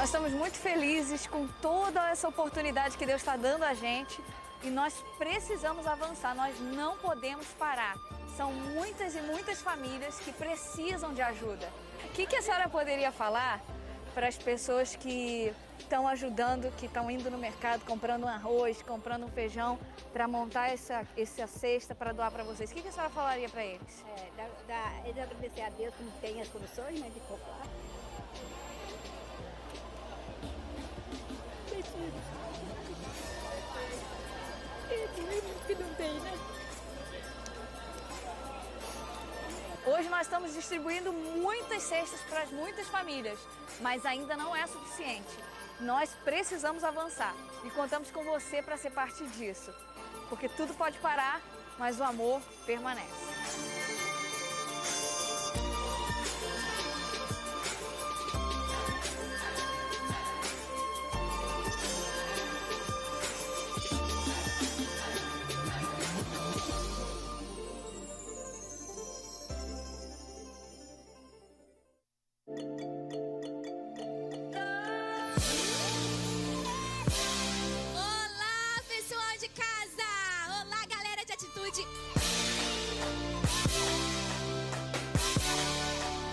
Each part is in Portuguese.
Nós estamos muito felizes com toda essa oportunidade que Deus está dando a gente e nós precisamos avançar, nós não podemos parar. São muitas e muitas famílias que precisam de ajuda. O que, que a senhora poderia falar para as pessoas que estão ajudando, que estão indo no mercado comprando um arroz, comprando um feijão para montar essa, essa cesta para doar para vocês? O que, que a senhora falaria para eles? É, da, da, eles agradecer a Deus que tem as condições né, de comprar. Hoje nós estamos distribuindo muitas cestas para muitas famílias, mas ainda não é suficiente. Nós precisamos avançar e contamos com você para ser parte disso, porque tudo pode parar, mas o amor permanece.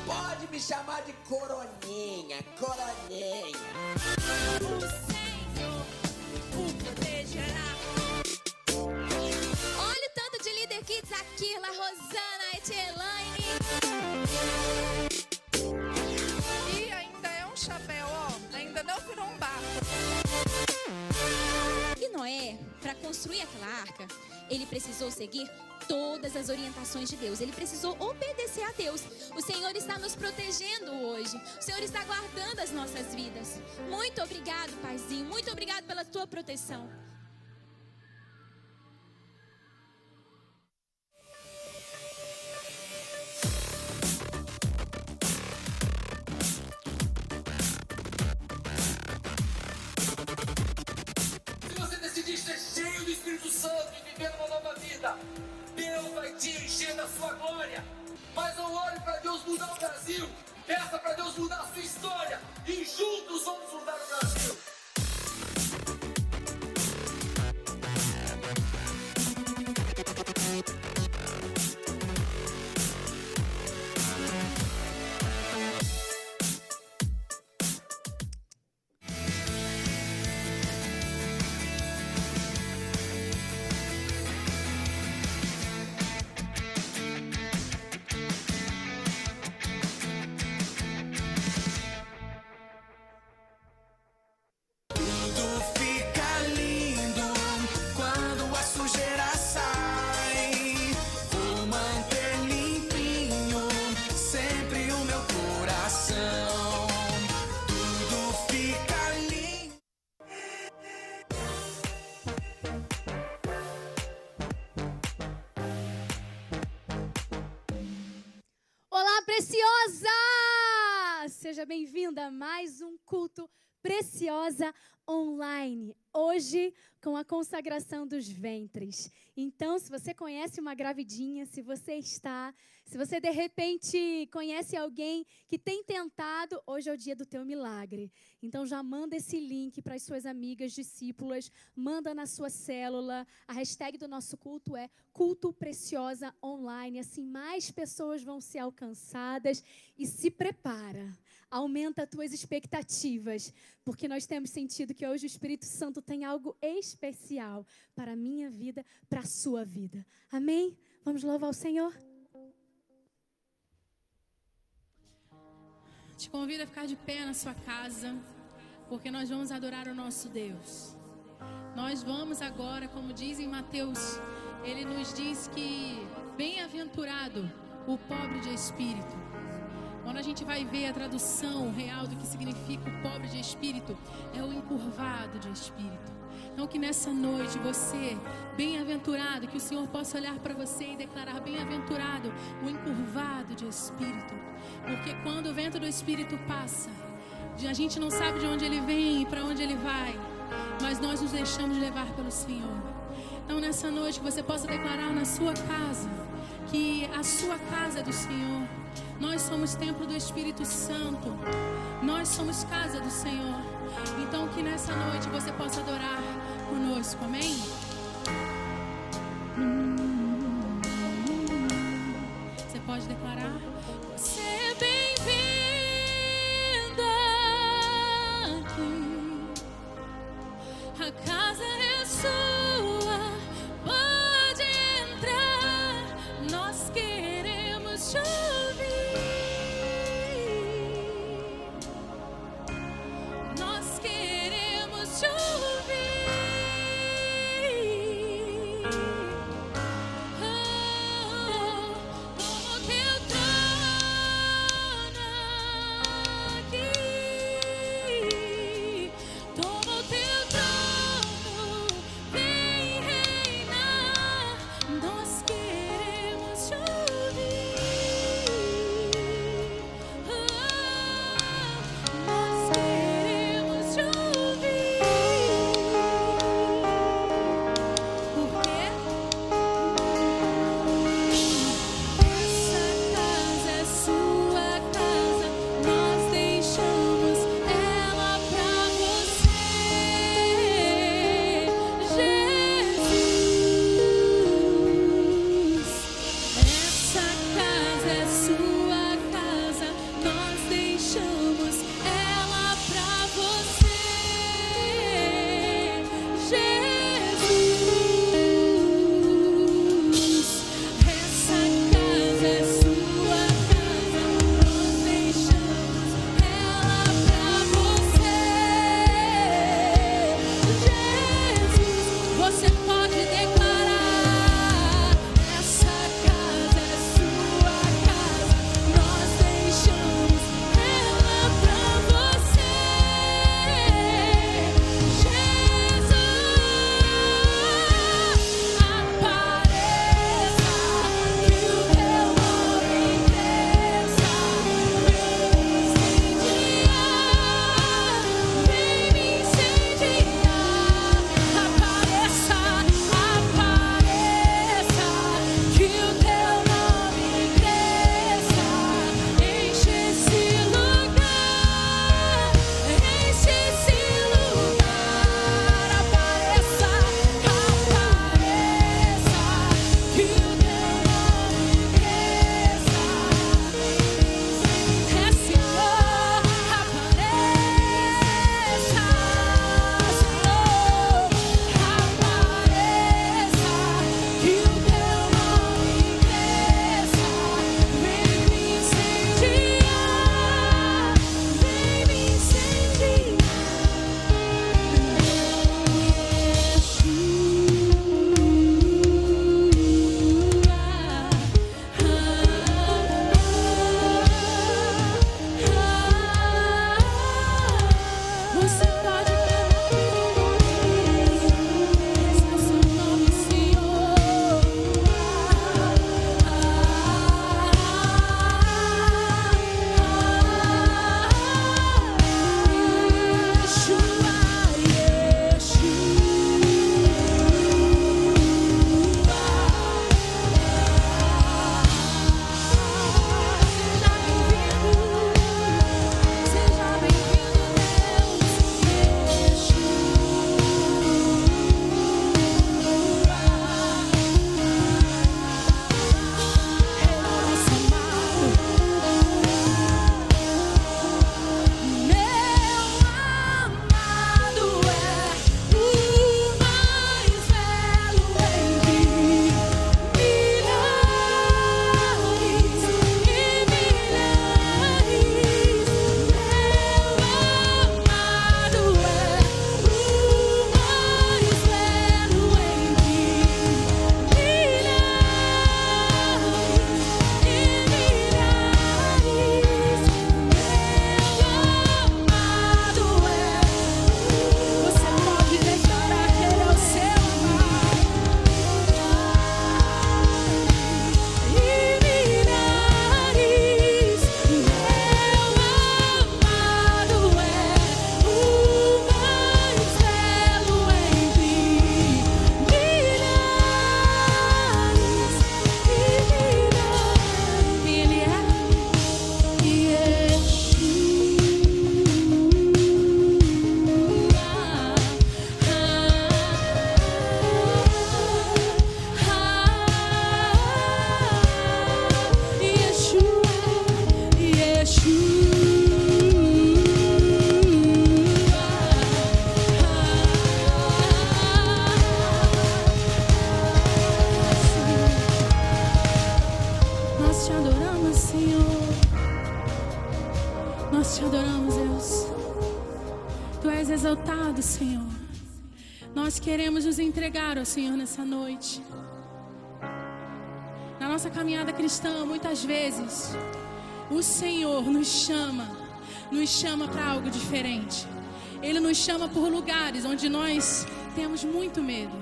Pode me chamar de coroninha, coroninha. O Senhor o protegerá. Olha o tanto de líder kids aqui, La Rosana, Etielaine. E ainda é um chapéu, ó. Ainda não virou um barco. E Noé, para construir aquela arca, ele precisou seguir todas as orientações de Deus. Ele precisou obedecer a Deus. O Senhor está nos protegendo hoje. O Senhor está guardando as nossas vidas. Muito obrigado, Paizinho. Muito obrigado pela tua proteção. Espírito Santo e viver uma nova vida, Deus vai te encher da sua glória. Mas não ore para Deus mudar o Brasil, peça para Deus mudar a sua história e juntos vamos mudar o Brasil. Online. Hoje, com a consagração dos ventres. Então, se você conhece uma gravidinha, se você está, se você de repente conhece alguém que tem tentado, hoje é o dia do teu milagre. Então, já manda esse link para as suas amigas discípulas, manda na sua célula. A hashtag do nosso culto é Culto Preciosa Online. Assim, mais pessoas vão ser alcançadas. E se prepara, aumenta as tuas expectativas, porque nós temos sentido que hoje o Espírito Santo tem algo especial para a minha vida, para a sua vida. Amém? Vamos louvar o Senhor? Te convido a ficar de pé na sua casa, porque nós vamos adorar o nosso Deus. Nós vamos agora, como diz em Mateus, ele nos diz que bem-aventurado o pobre de espírito. Quando a gente vai ver a tradução real do que significa o pobre de espírito, é o encurvado de espírito. Então, que nessa noite você, bem-aventurado, que o Senhor possa olhar para você e declarar: bem-aventurado o encurvado de espírito. Porque quando o vento do espírito passa, a gente não sabe de onde ele vem e para onde ele vai, mas nós nos deixamos levar pelo Senhor. Então, nessa noite, que você possa declarar na sua casa que a sua casa é do Senhor Nós somos templo do Espírito Santo. Nós somos casa do Senhor. Então que nessa noite você possa adorar conosco. Amém? lugar, ó Senhor, nessa noite. Na nossa caminhada cristã, muitas vezes, o Senhor nos chama, nos chama para algo diferente. Ele nos chama por lugares onde nós temos muito medo.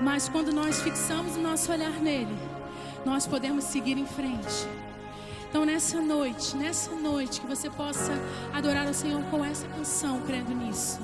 Mas quando nós fixamos o nosso olhar nele, nós podemos seguir em frente. Então, nessa noite, nessa noite, que você possa adorar o Senhor com essa canção, crendo nisso.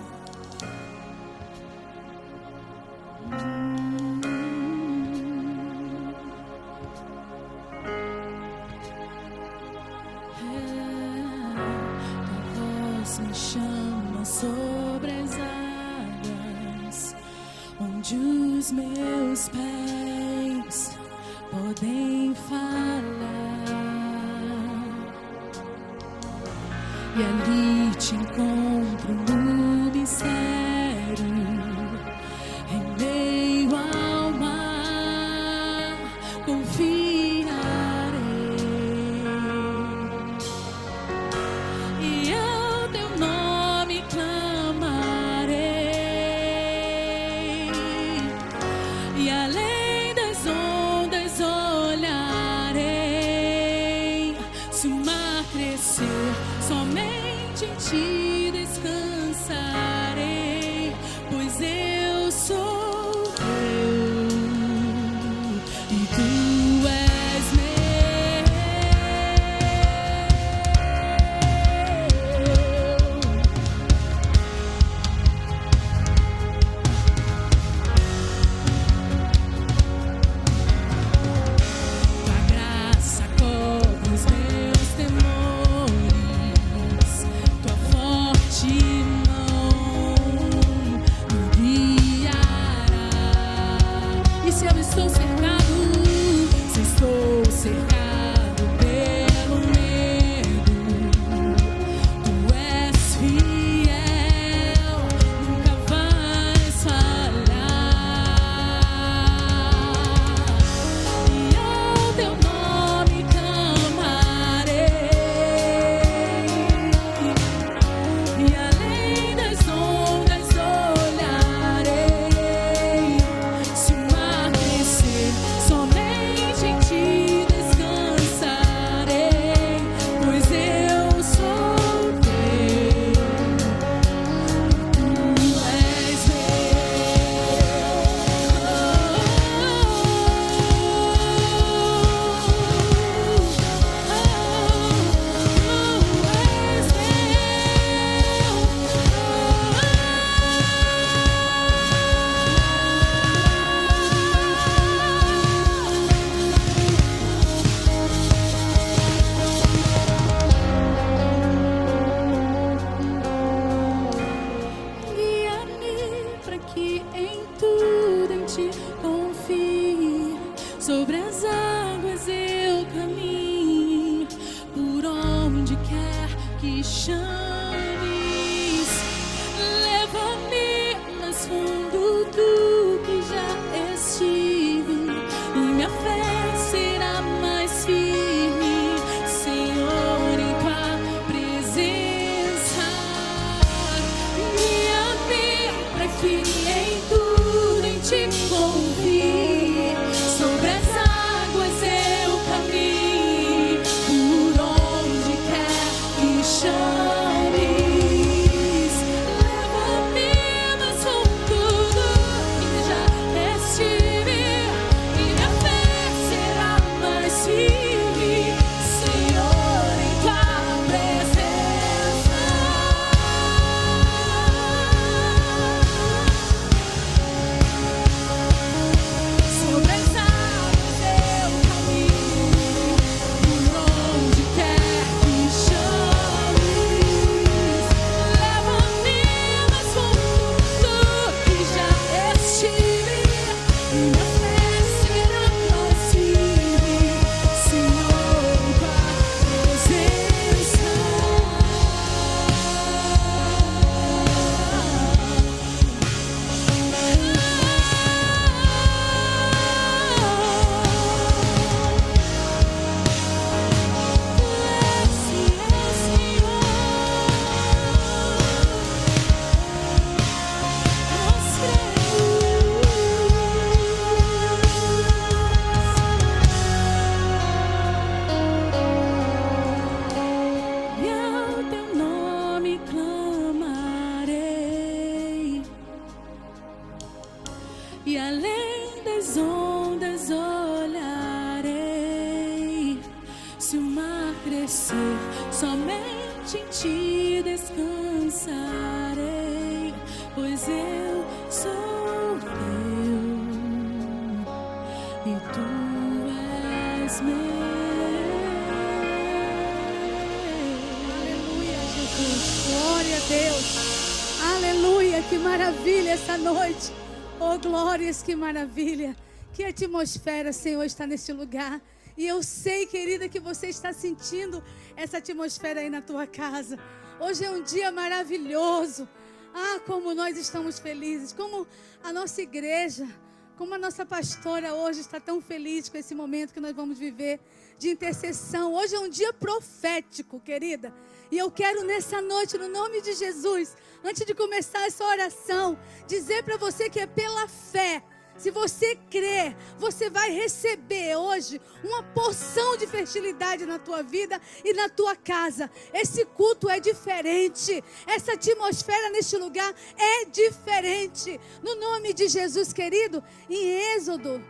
Que maravilha. Que atmosfera, Senhor, está neste lugar. E eu sei, querida, que você está sentindo essa atmosfera aí na tua casa. Hoje é um dia maravilhoso. Ah, como nós estamos felizes. Como a nossa igreja, como a nossa pastora hoje está tão feliz com esse momento que nós vamos viver de intercessão. Hoje é um dia profético, querida. E eu quero nessa noite, no nome de Jesus, antes de começar essa oração, dizer para você que é pela fé. Se você crer, você vai receber hoje uma porção de fertilidade na tua vida e na tua casa. Esse culto é diferente. Essa atmosfera neste lugar é diferente. No nome de Jesus, querido, em Êxodo.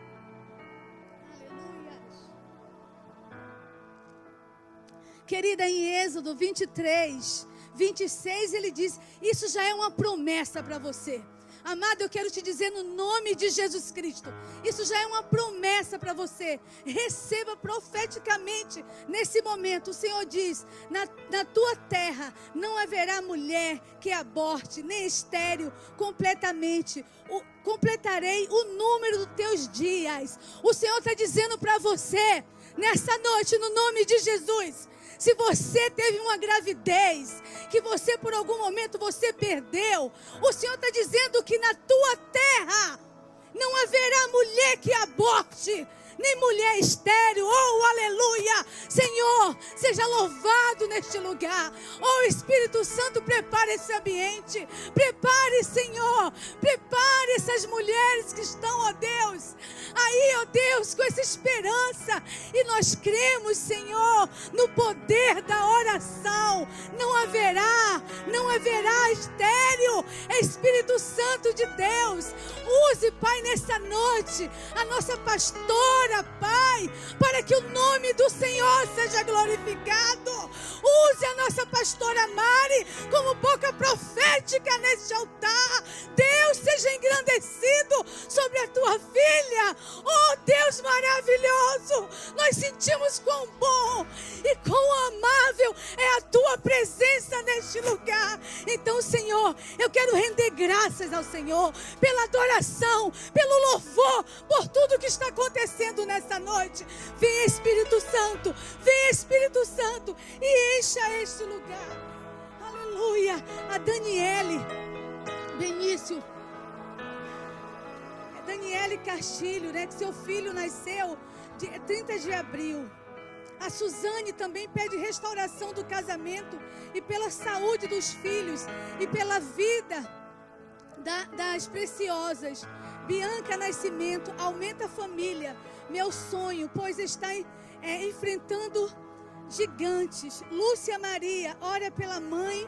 Querida, em Êxodo 23, 26, ele diz: Isso já é uma promessa para você. Amado, eu quero te dizer no nome de Jesus Cristo. Isso já é uma promessa para você. Receba profeticamente nesse momento. O Senhor diz: na, na tua terra não haverá mulher que aborte, nem estéreo completamente. O, completarei o número dos teus dias. O Senhor está dizendo para você, nessa noite, no nome de Jesus. Se você teve uma gravidez que você por algum momento você perdeu, o Senhor está dizendo que na tua terra não haverá mulher que aborte, nem mulher estéreo. Oh, aleluia! Senhor, seja louvado neste lugar. Oh, Espírito Santo, prepare esse ambiente. Prepare, Senhor. Prepare essas mulheres que estão, ó Deus, aí, ó Deus, com essa esperança. E nós cremos, Senhor, no poder da oração. Não haverá, não haverá estéreo. É Espírito Santo de Deus. Use, Pai, nessa noite, a nossa pastora, Pai, para que o nome do Senhor seja glorificado. Use a nossa pastora Mari como boca profética neste altar. Deus seja engrandecido sobre a tua filha. Oh Deus maravilhoso, nós sentimos quão bom e quão amável é a tua presença neste lugar. Então, Senhor, eu quero render graças ao Senhor pela adoração, pelo louvor, por tudo que está acontecendo nessa noite. Vem Espírito Santo, vem Espírito Santo e encha este lugar. Aleluia. A Daniele, Benício. É Daniele Castilho, né? Que seu filho nasceu dia 30 de abril. A Suzane também pede restauração do casamento e pela saúde dos filhos e pela vida da- das preciosas. Bianca Nascimento, aumenta a família. Meu sonho, pois está é, enfrentando gigantes. Lúcia Maria, ora pela mãe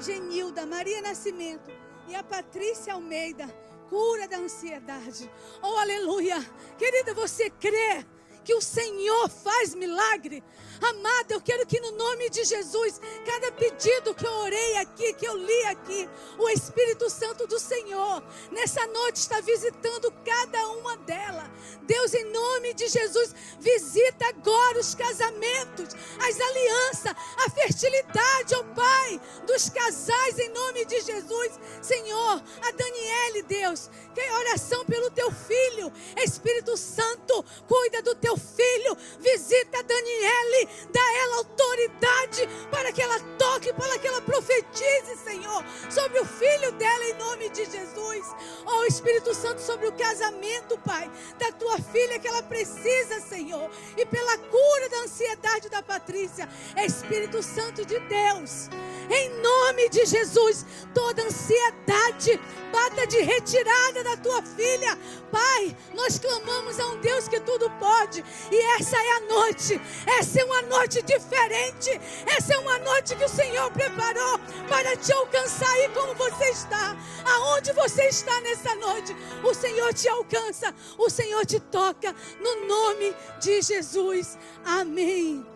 Genilda, Maria Nascimento e a Patrícia Almeida, cura da ansiedade. Oh, aleluia! Querida, você crê que o Senhor faz milagre? Amada, eu quero que no nome de Jesus, cada pedido que eu orei aqui, que eu li aqui, o Espírito Santo do Senhor, nessa noite está visitando cada uma delas. Deus, em nome de Jesus, visita agora os casamentos, as alianças, a fertilidade, ó Pai, dos casais, em nome de Jesus. Senhor, a Daniele, Deus, que oração pelo teu filho, Espírito Santo, cuida do teu filho, visita a Daniele, dá ela autoridade para que ela toque, para que ela profetize, Senhor, sobre o filho dela, em nome de Jesus. Ó Espírito Santo, sobre o casamento, Pai, da tua filha que ela precisa, Senhor, e pela cura da ansiedade da Patrícia, Espírito Santo de Deus. Em nome de Jesus, toda ansiedade bata de retirada da tua filha. Pai, nós clamamos a um Deus que tudo pode. E essa é a noite. Essa é uma noite diferente. Essa é uma noite que o Senhor preparou para te alcançar aí como você está. Aonde você está nessa noite, o Senhor te alcança. O Senhor te toca no nome de Jesus. Amém.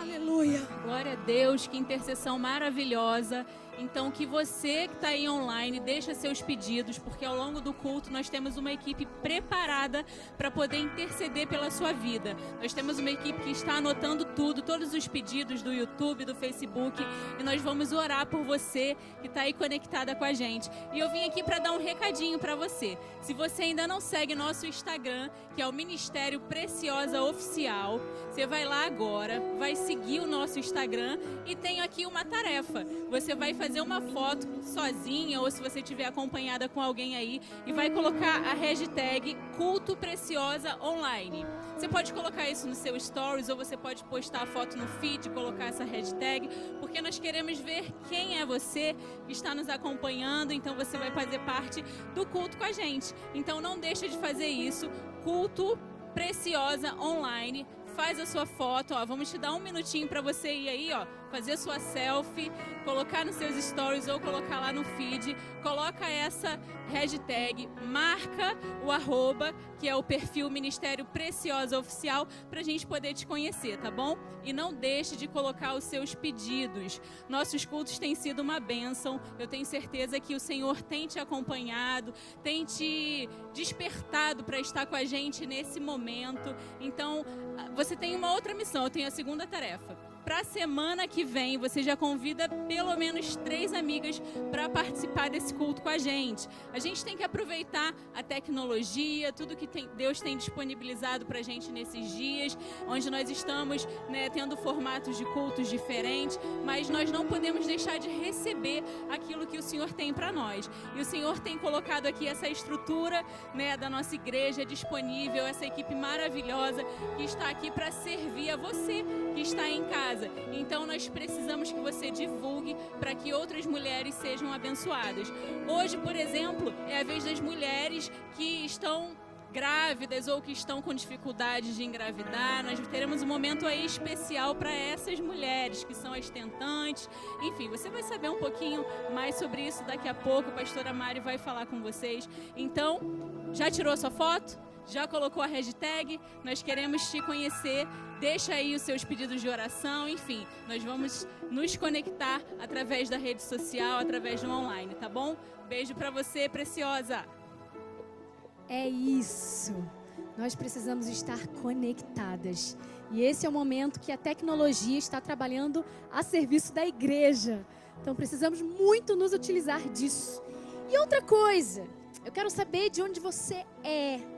Aleluia. Glória a Deus, que intercessão maravilhosa. Então, que você que está aí online, deixa seus pedidos, porque ao longo do culto nós temos uma equipe preparada para poder interceder pela sua vida. Nós temos uma equipe que está anotando tudo, todos os pedidos do YouTube, do Facebook, e nós vamos orar por você que está aí conectada com a gente. E eu vim aqui para dar um recadinho para você. Se você ainda não segue nosso Instagram, que é o Ministério Preciosa Oficial, você vai lá agora, vai seguir o nosso Instagram e tem aqui uma tarefa. Você vai fazer fazer uma foto sozinha ou se você estiver acompanhada com alguém aí e vai colocar a hashtag Culto Preciosa Online. Você pode colocar isso no seu stories ou você pode postar a foto no feed colocar essa hashtag, porque nós queremos ver quem é você que está nos acompanhando, então você vai fazer parte do culto com a gente. Então não deixa de fazer isso. Culto Preciosa Online faz a sua foto, ó, vamos te dar um minutinho para você ir aí, ó, fazer sua selfie, colocar nos seus stories ou colocar lá no feed, coloca essa hashtag, marca o arroba, que é o perfil Ministério Preciosa Oficial, para a gente poder te conhecer, tá bom? E não deixe de colocar os seus pedidos. Nossos cultos têm sido uma bênção. Eu tenho certeza que o Senhor tem te acompanhado, tem te despertado para estar com a gente nesse momento. Então, você tem uma outra missão, eu tenho a segunda tarefa para a semana que vem, você já convida pelo menos três amigas para participar desse culto com a gente. A gente tem que aproveitar a tecnologia, tudo que tem, Deus tem disponibilizado para a gente nesses dias, onde nós estamos né, tendo formatos de cultos diferentes, mas nós não podemos deixar de receber aquilo que o Senhor tem para nós. E o Senhor tem colocado aqui essa estrutura né, da nossa igreja disponível, essa equipe maravilhosa que está aqui para servir a você que está em casa casa. Então nós precisamos que você divulgue para que outras mulheres sejam abençoadas. Hoje, por exemplo, é a vez das mulheres que estão grávidas ou que estão com dificuldades de engravidar. Nós teremos um momento aí especial para essas mulheres que são as tentantes. Enfim, você vai saber um pouquinho mais sobre isso daqui a pouco. A pastora Mari vai falar com vocês. Então, já tirou sua foto? Já colocou a hashtag? Nós queremos te conhecer Deixa aí os seus pedidos de oração, enfim, nós vamos nos conectar através da rede social, através do online, tá bom? Beijo para você, preciosa. É isso. Nós precisamos estar conectadas. E esse é o momento que a tecnologia está trabalhando a serviço da igreja. Então precisamos muito nos utilizar disso. E outra coisa, eu quero saber de onde você é.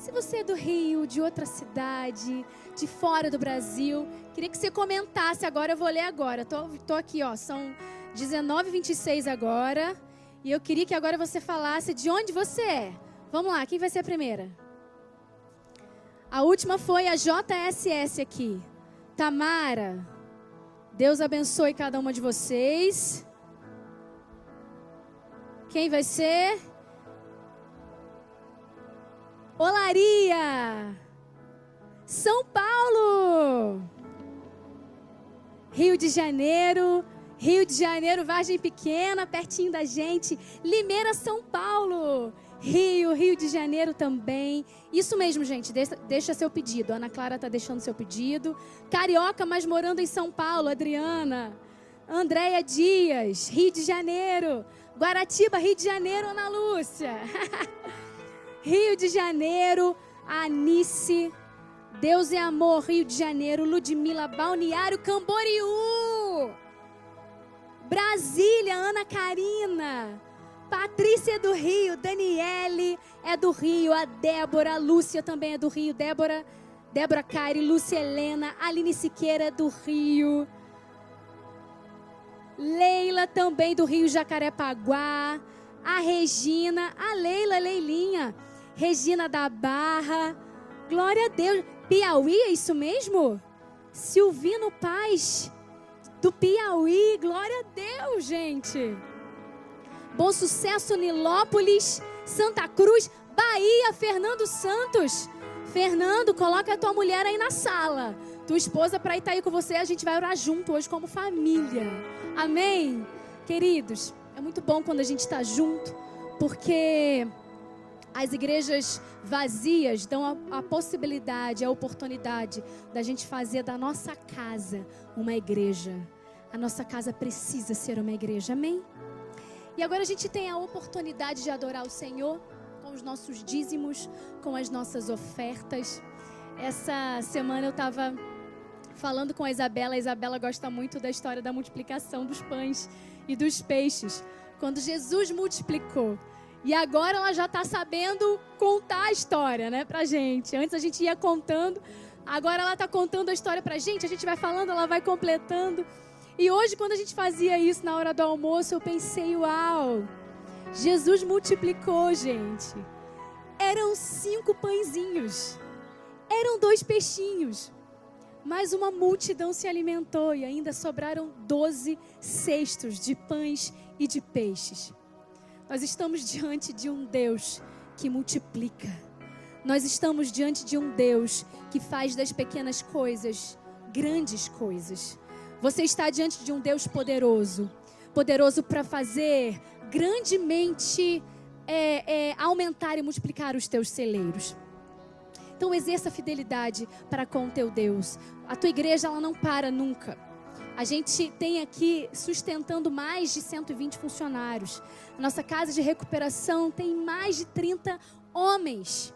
Se você é do Rio, de outra cidade, de fora do Brasil, queria que você comentasse agora, eu vou ler agora. Tô, tô aqui, ó, são 19h26 agora. E eu queria que agora você falasse de onde você é. Vamos lá, quem vai ser a primeira? A última foi a JSS aqui. Tamara, Deus abençoe cada uma de vocês. Quem vai ser? Olaria! São Paulo! Rio de Janeiro, Rio de Janeiro, Vargem Pequena, pertinho da gente. Limeira, São Paulo. Rio, Rio de Janeiro também. Isso mesmo, gente. Deixa, seu pedido. Ana Clara está deixando seu pedido. Carioca, mas morando em São Paulo. Adriana. Andréia Dias, Rio de Janeiro. Guaratiba, Rio de Janeiro, Ana Lúcia. Rio de Janeiro, Anice. Deus é amor, Rio de Janeiro, Ludmila, Balneário Camboriú. Brasília, Ana Karina. Patrícia é do Rio, Daniele é do Rio, a Débora, a Lúcia também é do Rio, Débora, Débora Caire, Lúcia Helena, Aline Siqueira é do Rio. Leila também do Rio Jacarepaguá. A Regina, a Leila, Leilinha. Regina da Barra. Glória a Deus. Piauí, é isso mesmo? Silvino Paz, do Piauí. Glória a Deus, gente. Bom Sucesso, Nilópolis, Santa Cruz, Bahia, Fernando Santos. Fernando, coloca a tua mulher aí na sala. Tua esposa para estar aí com você. A gente vai orar junto hoje como família. Amém? Queridos, é muito bom quando a gente está junto, porque As igrejas vazias dão a, a, possibilidade, a oportunidade da gente fazer da nossa casa uma igreja. A nossa casa precisa ser uma igreja, amém? E agora a gente tem a oportunidade de adorar o Senhor com os nossos dízimos, com as nossas ofertas. Essa semana eu estava falando com a Isabela. A Isabela gosta muito da história da multiplicação dos pães e dos peixes. Quando Jesus multiplicou. E agora ela já está sabendo contar a história, né, pra gente. Antes a gente ia contando, agora ela está contando a história pra gente. A gente vai falando, ela vai completando. E hoje, quando a gente fazia isso na hora do almoço, eu pensei, uau, Jesus multiplicou, gente. Eram cinco pãezinhos, eram dois peixinhos, mas uma multidão se alimentou e ainda sobraram doze cestos de pães e de peixes. Nós estamos diante de um Deus que multiplica. Nós estamos diante de um Deus que faz das pequenas coisas grandes coisas. Você está diante de um Deus poderoso poderoso para fazer grandemente é, é, aumentar e multiplicar os teus celeiros. Então exerça fidelidade para com o teu Deus. A tua igreja ela não para nunca. A gente tem aqui sustentando mais de 120 funcionários. A nossa casa de recuperação tem mais de 30 homens.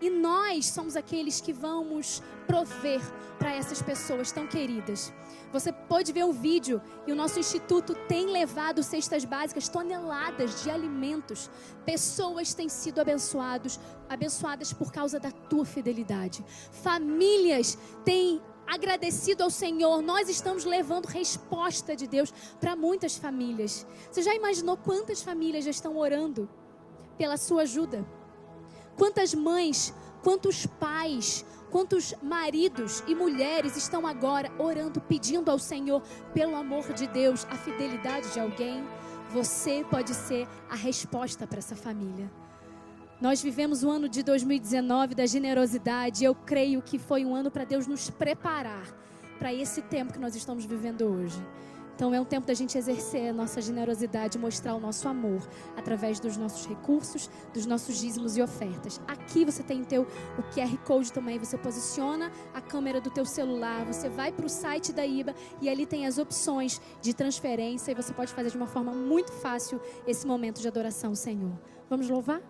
E nós somos aqueles que vamos prover para essas pessoas tão queridas. Você pode ver um vídeo e o nosso instituto tem levado cestas básicas, toneladas de alimentos. Pessoas têm sido abençoados, abençoadas por causa da tua fidelidade. Famílias têm agradecido ao Senhor, nós estamos levando resposta de Deus para muitas famílias. Você já imaginou quantas famílias já estão orando pela sua ajuda? Quantas mães, quantos pais, quantos maridos e mulheres estão agora orando, pedindo ao Senhor, pelo amor de Deus, a fidelidade de alguém? Você pode ser a resposta para essa família. Nós vivemos o ano de 2019 da generosidade. Eu creio que foi um ano para Deus nos preparar para esse tempo que nós estamos vivendo hoje. Então é um tempo da gente exercer a nossa generosidade, mostrar o nosso amor através dos nossos recursos, dos nossos dízimos e ofertas. Aqui você tem teu o QR Code também, você posiciona a câmera do teu celular, você vai para o site da IBA e ali tem as opções de transferência e você pode fazer de uma forma muito fácil esse momento de adoração ao Senhor. Vamos louvar?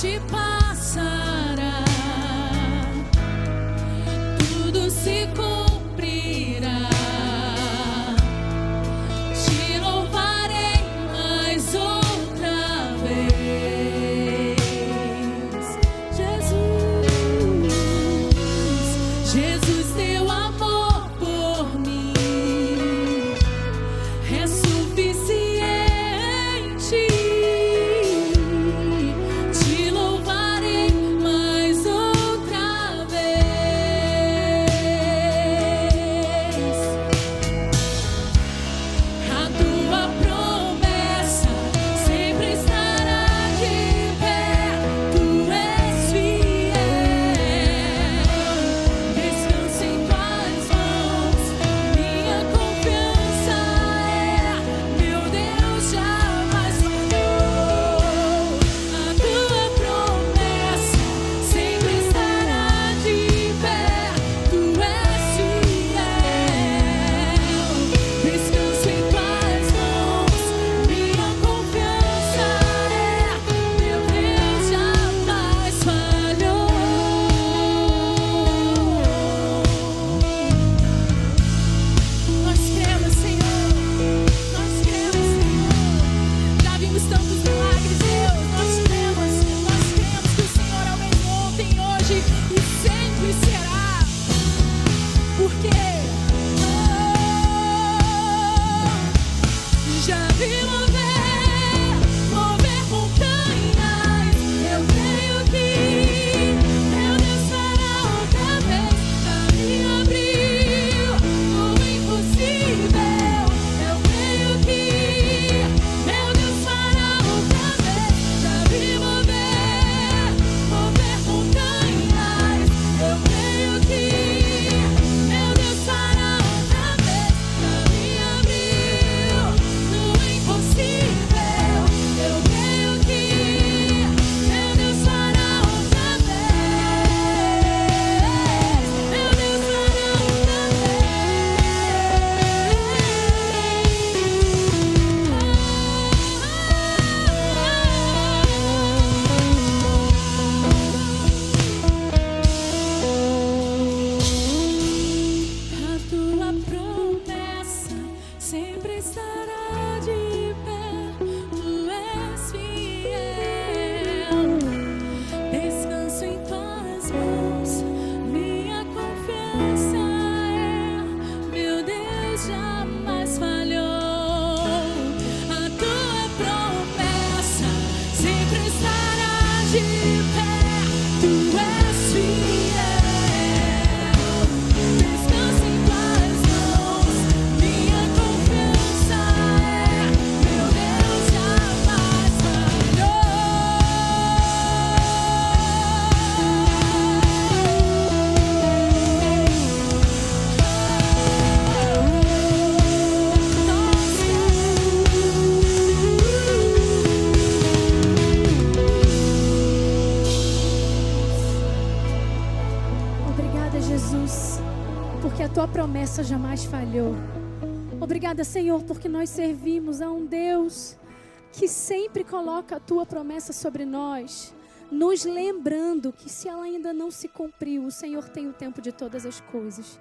Te louvarei. where sweet. Jamais falhou. Obrigada, Senhor, porque nós servimos a um Deus que sempre coloca a tua promessa sobre nós, nos lembrando que se ela ainda não se cumpriu, o Senhor tem o tempo de todas as coisas.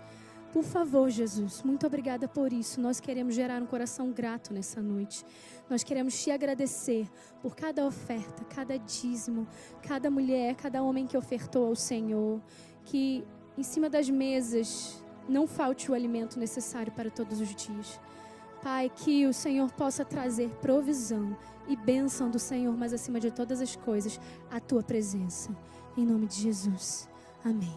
Por favor, Jesus, muito obrigada por isso. Nós queremos gerar um coração grato nessa noite. Nós queremos te agradecer por cada oferta, cada dízimo, cada mulher, cada homem que ofertou ao Senhor. Que em cima das mesas não falte o alimento necessário para todos os dias. Pai, que o Senhor possa trazer provisão e bênção do Senhor, mas acima de todas as coisas, a tua presença. Em nome de Jesus. Amém.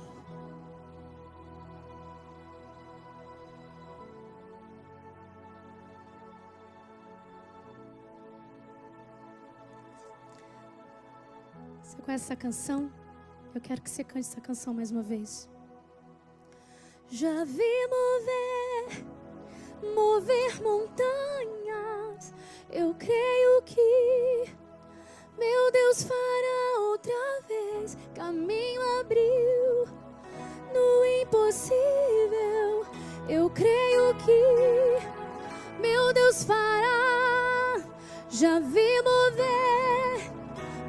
Você conhece essa canção? Eu quero que você cante essa canção mais uma vez. Já vi mover, mover montanhas. Eu creio que meu Deus fará outra vez. Caminho abriu no impossível. Eu creio que meu Deus fará. Já vi mover,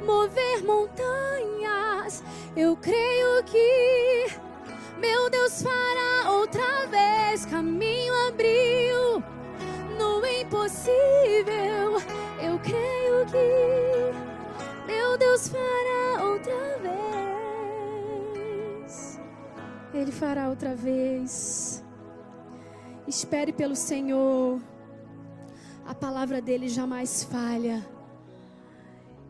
mover montanhas. Eu creio que meu Deus fará outra vez. Caminho abriu no impossível. Eu creio que meu Deus fará outra vez. Ele fará outra vez. Espere pelo Senhor. A palavra dele jamais falha.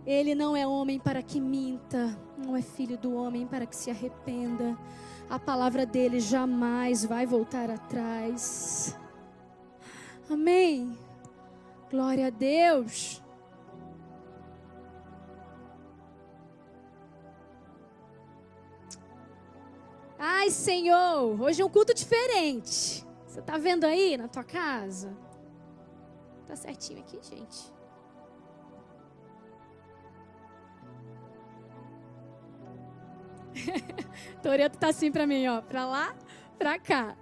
Ele não é homem para que minta, não é filho do homem para que se arrependa. A palavra dele jamais vai voltar atrás. Amém. Glória a Deus. Ai, Senhor, hoje é um culto diferente. Você está vendo aí na tua casa? Tá certinho aqui, gente. Toreto tá assim para mim, ó, para lá, para cá.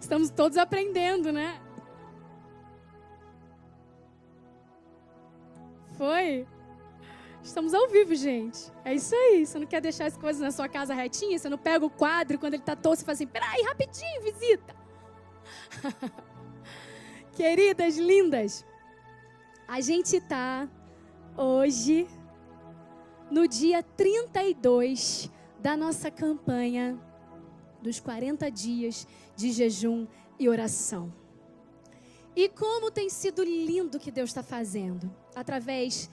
Estamos todos aprendendo, né? Foi? Estamos ao vivo, gente. É isso aí. Você não quer deixar as coisas na sua casa retinha? Você não pega o quadro quando ele tá torto e fala assim: peraí, rapidinho, visita. Queridas, lindas, a gente tá hoje no dia 32 da nossa campanha dos 40 dias de jejum e oração. E como tem sido lindo que Deus está fazendo através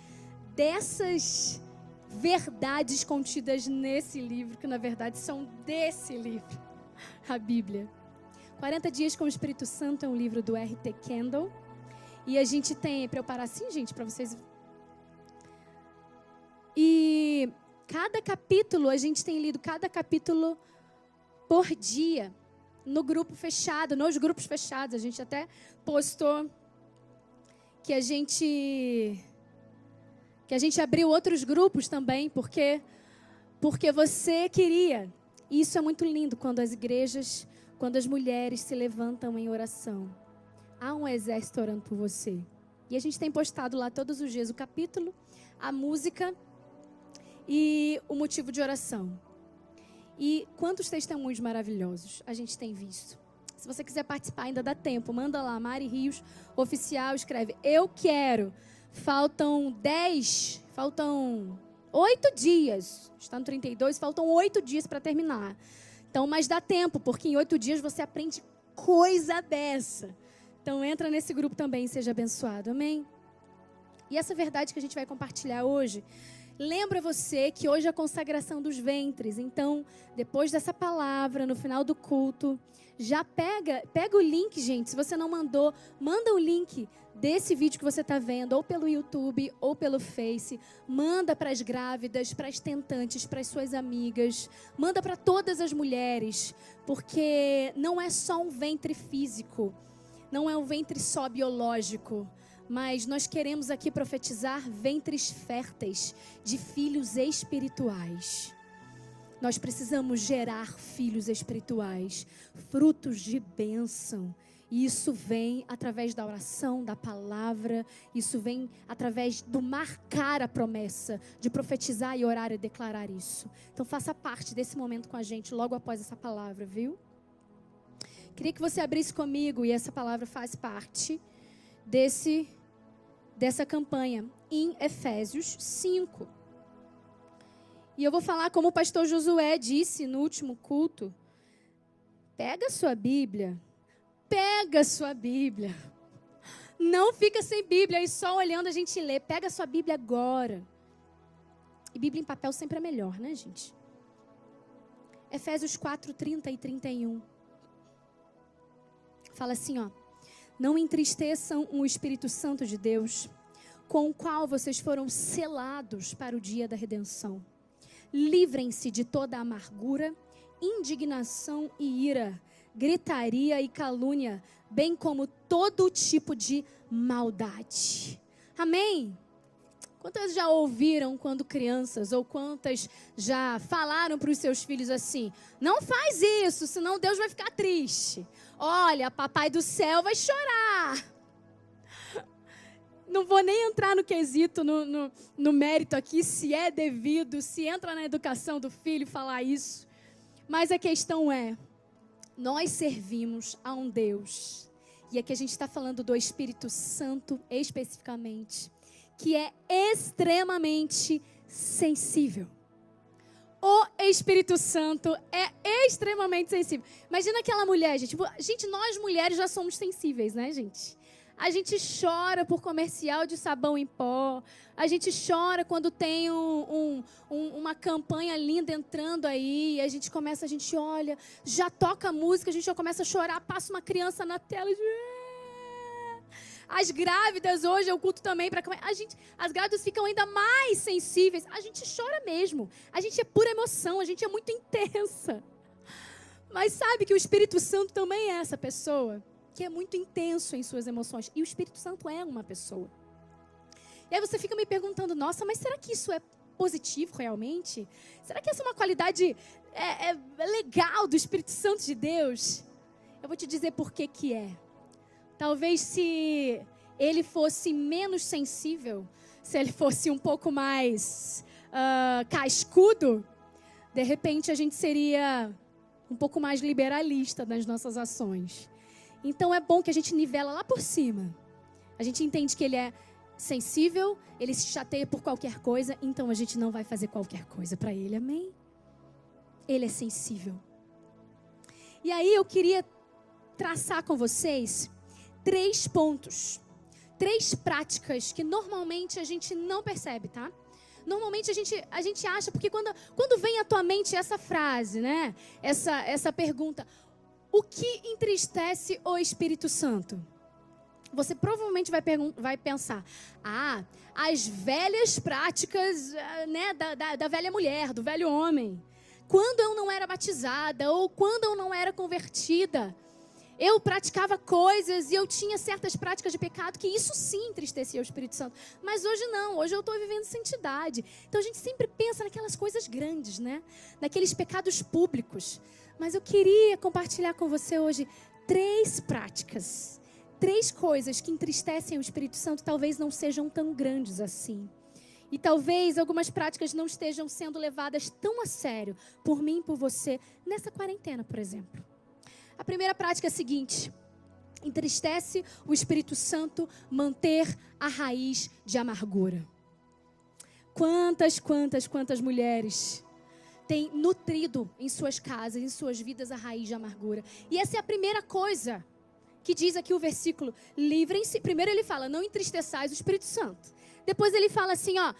dessas verdades contidas nesse livro, que na verdade são desse livro, a Bíblia. 40 Dias com o Espírito Santo é um livro do R.T. Kendall. E a gente tem, para eu parar assim, gente, para vocês. E cada capítulo, a gente tem lido cada capítulo por dia no grupo fechado, nos grupos fechados. A gente até postou que a gente que a gente abriu outros grupos também, porque porque você queria. E isso é muito lindo quando as igrejas, quando as mulheres se levantam em oração. Há um exército orando por você. E a gente tem postado lá todos os dias o capítulo, a música e o motivo de oração. E quantos testemunhos maravilhosos a gente tem visto. Se você quiser participar, ainda dá tempo. Manda lá, Mari Rios, oficial, escreve: Eu quero. Faltam 10, faltam 8 dias. Está no 32, faltam 8 dias para terminar. Então, mas dá tempo, porque em 8 dias você aprende coisa dessa. Então, entra nesse grupo também seja abençoado. Amém? E essa verdade que a gente vai compartilhar hoje lembra você que hoje é a consagração dos ventres. Então, depois dessa palavra, no final do culto, já pega, pega o link, gente. Se você não mandou, manda o link desse vídeo que você está vendo, ou pelo YouTube, ou pelo Face. Manda para as grávidas, para as tentantes, para as suas amigas. Manda para todas as mulheres, porque não é só um ventre físico, não é um ventre só biológico mas nós queremos aqui profetizar ventres férteis de filhos espirituais. Nós precisamos gerar filhos espirituais, frutos de bênção. E isso vem através da oração, da palavra, isso vem através do marcar a promessa, de profetizar e orar e declarar isso. Então faça parte desse momento com a gente logo após essa palavra, viu? Queria que você abrisse comigo e essa palavra faz parte desse dessa campanha em Efésios 5. E eu vou falar como o pastor Josué disse no último culto. Pega a sua Bíblia Pega a sua Bíblia. Não fica sem Bíblia e só olhando a gente lê. Pega a sua Bíblia agora. E Bíblia em papel sempre é melhor, né, gente? Efésios 4, 30 e 31. Fala assim, ó. Não entristeçam o Espírito Santo de Deus, com o qual vocês foram selados para o dia da redenção. Livrem-se de toda amargura, indignação e ira gritaria e calúnia, bem como todo tipo de maldade. Amém? Quantas já ouviram quando crianças, ou quantas já falaram para os seus filhos assim: não faz isso, senão Deus vai ficar triste. Olha, papai do céu vai chorar. Não vou nem entrar no quesito, no, no, no mérito aqui, se é devido, se entra na educação do filho falar isso. Mas a questão é: nós servimos a um Deus, e aqui a gente está falando do Espírito Santo especificamente, que é extremamente sensível. O Espírito Santo é extremamente sensível. Imagina aquela mulher, gente. Gente, nós mulheres já somos sensíveis, né, gente? A gente chora por comercial de sabão em pó. A gente chora quando tem um, um, uma campanha linda entrando aí. a gente começa, a gente olha, já toca música, a gente já começa a chorar. Passa uma criança na tela. É. As grávidas hoje, eu culto também para a gente, as grávidas ficam ainda mais sensíveis. A gente chora mesmo. A gente é pura emoção, a gente é muito intensa. Mas sabe que o Espírito Santo também é essa pessoa que é muito intenso em suas emoções. E o Espírito Santo é uma pessoa. E aí você fica me perguntando, nossa, mas será que isso é positivo realmente? Será que essa é uma qualidade é, é legal do Espírito Santo de Deus? Eu vou te dizer por que que é. Talvez se ele fosse menos sensível, se ele fosse um pouco mais uh, cascudo, de repente a gente seria um pouco mais liberalista nas nossas ações. Então é bom que a gente nivela lá por cima. A gente entende que ele é sensível, ele se chateia por qualquer coisa, então a gente não vai fazer qualquer coisa para ele, amém? Ele é sensível. E aí eu queria traçar com vocês três pontos, três práticas que normalmente a gente não percebe, tá? Normalmente a gente, a gente acha, porque quando, quando vem à tua mente essa frase, né? Essa, essa pergunta, o que entristece o Espírito Santo? Você provavelmente vai, vai pensar: ah, as velhas práticas eh, né, da, da, da velha mulher, do velho homem. Quando eu não era batizada ou quando eu não era convertida, eu praticava coisas e eu tinha certas práticas de pecado que isso sim entristecia o Espírito Santo. Mas hoje não, hoje eu estou vivendo santidade. Então a gente sempre pensa naquelas coisas grandes, né? Naqueles pecados públicos. Mas eu queria compartilhar com você hoje três práticas, três coisas que entristecem o Espírito Santo, talvez não sejam tão grandes assim. E talvez algumas práticas não estejam sendo levadas tão a sério por mim e por você nessa quarentena, por exemplo. A primeira prática é a seguinte: entristece o Espírito Santo manter a raiz de amargura. Quantas, quantas, quantas mulheres tem nutrido em suas casas, em suas vidas, a raiz de amargura. E essa é a primeira coisa que diz aqui o versículo: livrem-se. Primeiro ele fala, não entristeçais o Espírito Santo. Depois ele fala assim, ó,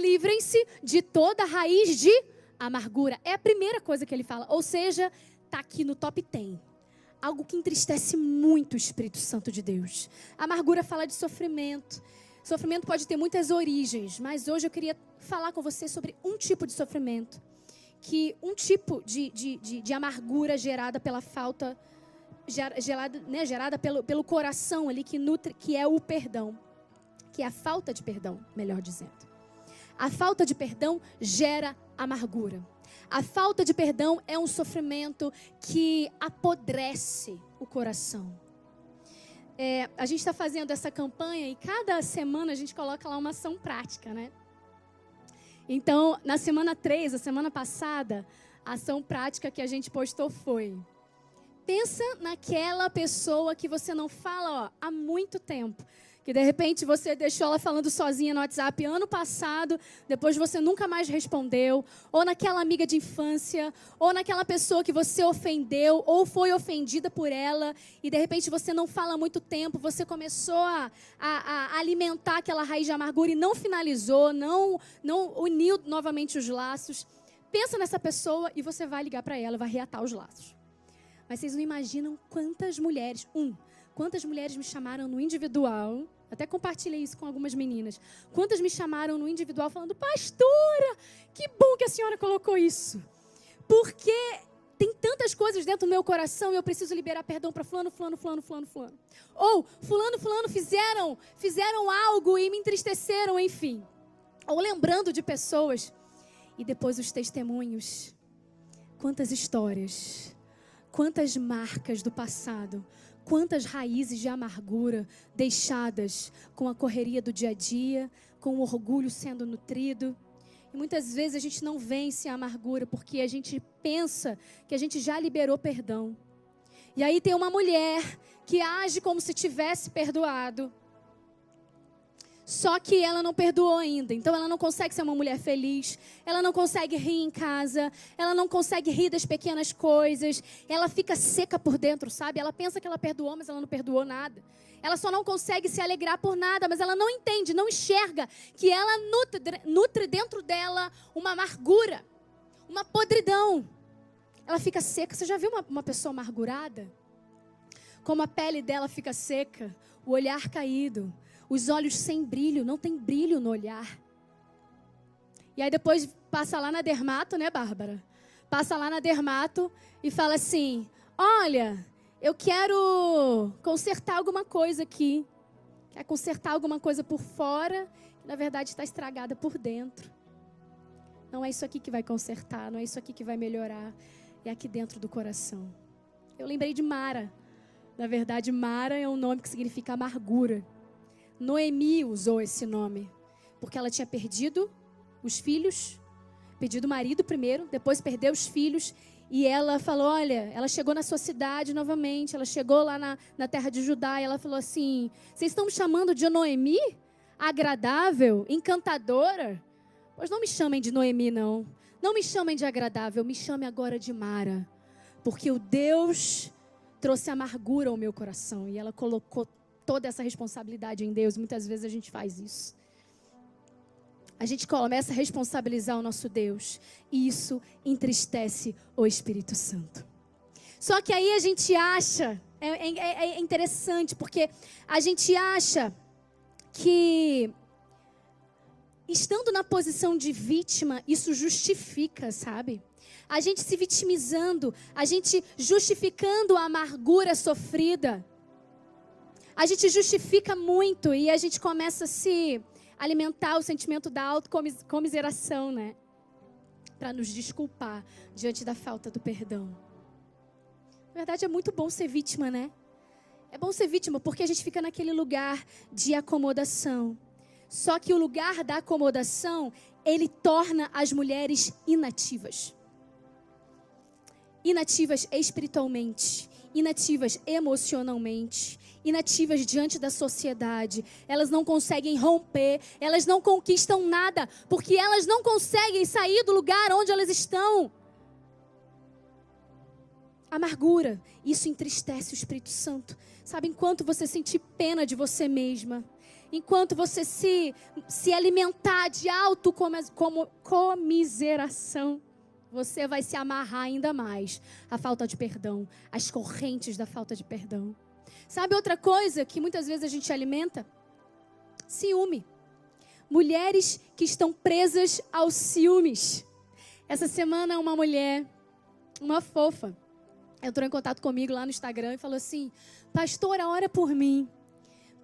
livrem-se de toda a raiz de amargura. É a primeira coisa que ele fala. Ou seja, tá aqui no top 10. Algo que entristece muito o Espírito Santo de Deus. A amargura fala de sofrimento. Sofrimento pode ter muitas origens, mas hoje eu queria falar com você sobre um tipo de sofrimento que um tipo de, de, de, de amargura gerada pela falta, gerada, né, gerada pelo, pelo coração ali que nutre, que é o perdão, que é a falta de perdão, melhor dizendo. A falta de perdão gera amargura. A falta de perdão é um sofrimento que apodrece o coração. É, a gente está fazendo essa campanha e cada semana a gente coloca lá uma ação prática, né? Então, na semana 3, a semana passada, a ação prática que a gente postou foi: pensa naquela pessoa que você não fala ó, há muito tempo. Que de repente você deixou ela falando sozinha no WhatsApp ano passado, depois você nunca mais respondeu, ou naquela amiga de infância, ou naquela pessoa que você ofendeu, ou foi ofendida por ela, e de repente você não fala muito tempo, você começou a, a, a alimentar aquela raiz de amargura e não finalizou, não, não uniu novamente os laços. Pensa nessa pessoa e você vai ligar para ela, vai reatar os laços. Mas vocês não imaginam quantas mulheres, um, quantas mulheres me chamaram no individual, até compartilhei isso com algumas meninas. Quantas me chamaram no individual falando, pastora, que bom que a senhora colocou isso. Porque tem tantas coisas dentro do meu coração e eu preciso liberar perdão para fulano, fulano, fulano, fulano, fulano. Ou fulano, fulano fizeram, fizeram algo e me entristeceram, enfim. Ou lembrando de pessoas e depois os testemunhos. Quantas histórias, quantas marcas do passado, quantas raízes de amargura deixadas com a correria do dia a dia, com o orgulho sendo nutrido. E muitas vezes a gente não vence a amargura porque a gente pensa que a gente já liberou perdão. E aí tem uma mulher que age como se tivesse perdoado, só que ela não perdoou ainda. Então ela não consegue ser uma mulher feliz. Ela não consegue rir em casa. Ela não consegue rir das pequenas coisas. Ela fica seca por dentro, sabe? Ela pensa que ela perdoou, mas ela não perdoou nada. Ela só não consegue se alegrar por nada, mas ela não entende, não enxerga que ela nutre, nutre dentro dela uma amargura, uma podridão. Ela fica seca. Você já viu uma, uma pessoa amargurada? Como a pele dela fica seca, o olhar caído, os olhos sem brilho, não tem brilho no olhar. E aí depois passa lá na dermato, né, Bárbara? Passa lá na dermato e fala assim: Olha, eu quero consertar alguma coisa aqui. Quer consertar alguma coisa por fora, que na verdade está estragada por dentro. Não é isso aqui que vai consertar, não é isso aqui que vai melhorar. É aqui dentro do coração. Eu lembrei de Mara. Na verdade, Mara é um nome que significa amargura. Noemi usou esse nome porque ela tinha perdido os filhos, perdido o marido primeiro, depois perdeu os filhos. E ela falou: Olha, ela chegou na sua cidade novamente, ela chegou lá na, na terra de Judá e ela falou assim: Vocês estão me chamando de Noemi? Agradável? Encantadora? Pois não me chamem de Noemi, não. Não me chamem de agradável, me chame agora de Mara. Porque o Deus trouxe amargura ao meu coração e ela colocou toda essa responsabilidade em Deus. Muitas vezes a gente faz isso. A gente começa a responsabilizar o nosso Deus. E isso entristece o Espírito Santo. Só que aí a gente acha, é, é, é interessante, porque a gente acha que estando na posição de vítima, isso justifica, sabe? A gente se vitimizando, a gente justificando a amargura sofrida a gente justifica muito e a gente começa a se alimentar o sentimento da autocomiseração, né? Para nos desculpar diante da falta do perdão. Na verdade, é muito bom ser vítima, né? É bom ser vítima porque a gente fica naquele lugar de acomodação. Só que o lugar da acomodação, ele torna as mulheres inativas. Inativas espiritualmente, inativas emocionalmente, inativas diante da sociedade. Elas não conseguem romper, elas não conquistam nada, porque elas não conseguem sair do lugar onde elas estão. Amargura, isso entristece o Espírito Santo. Sabe, enquanto você sentir pena de você mesma, enquanto você se, se alimentar de autocomiseração, você vai se amarrar ainda mais à falta de perdão, às correntes da falta de perdão. Sabe outra coisa que muitas vezes a gente alimenta? Ciúme. Mulheres que estão presas aos ciúmes. Essa semana, uma mulher, uma fofa, entrou em contato comigo lá no Instagram e falou assim: Pastora, ora por mim,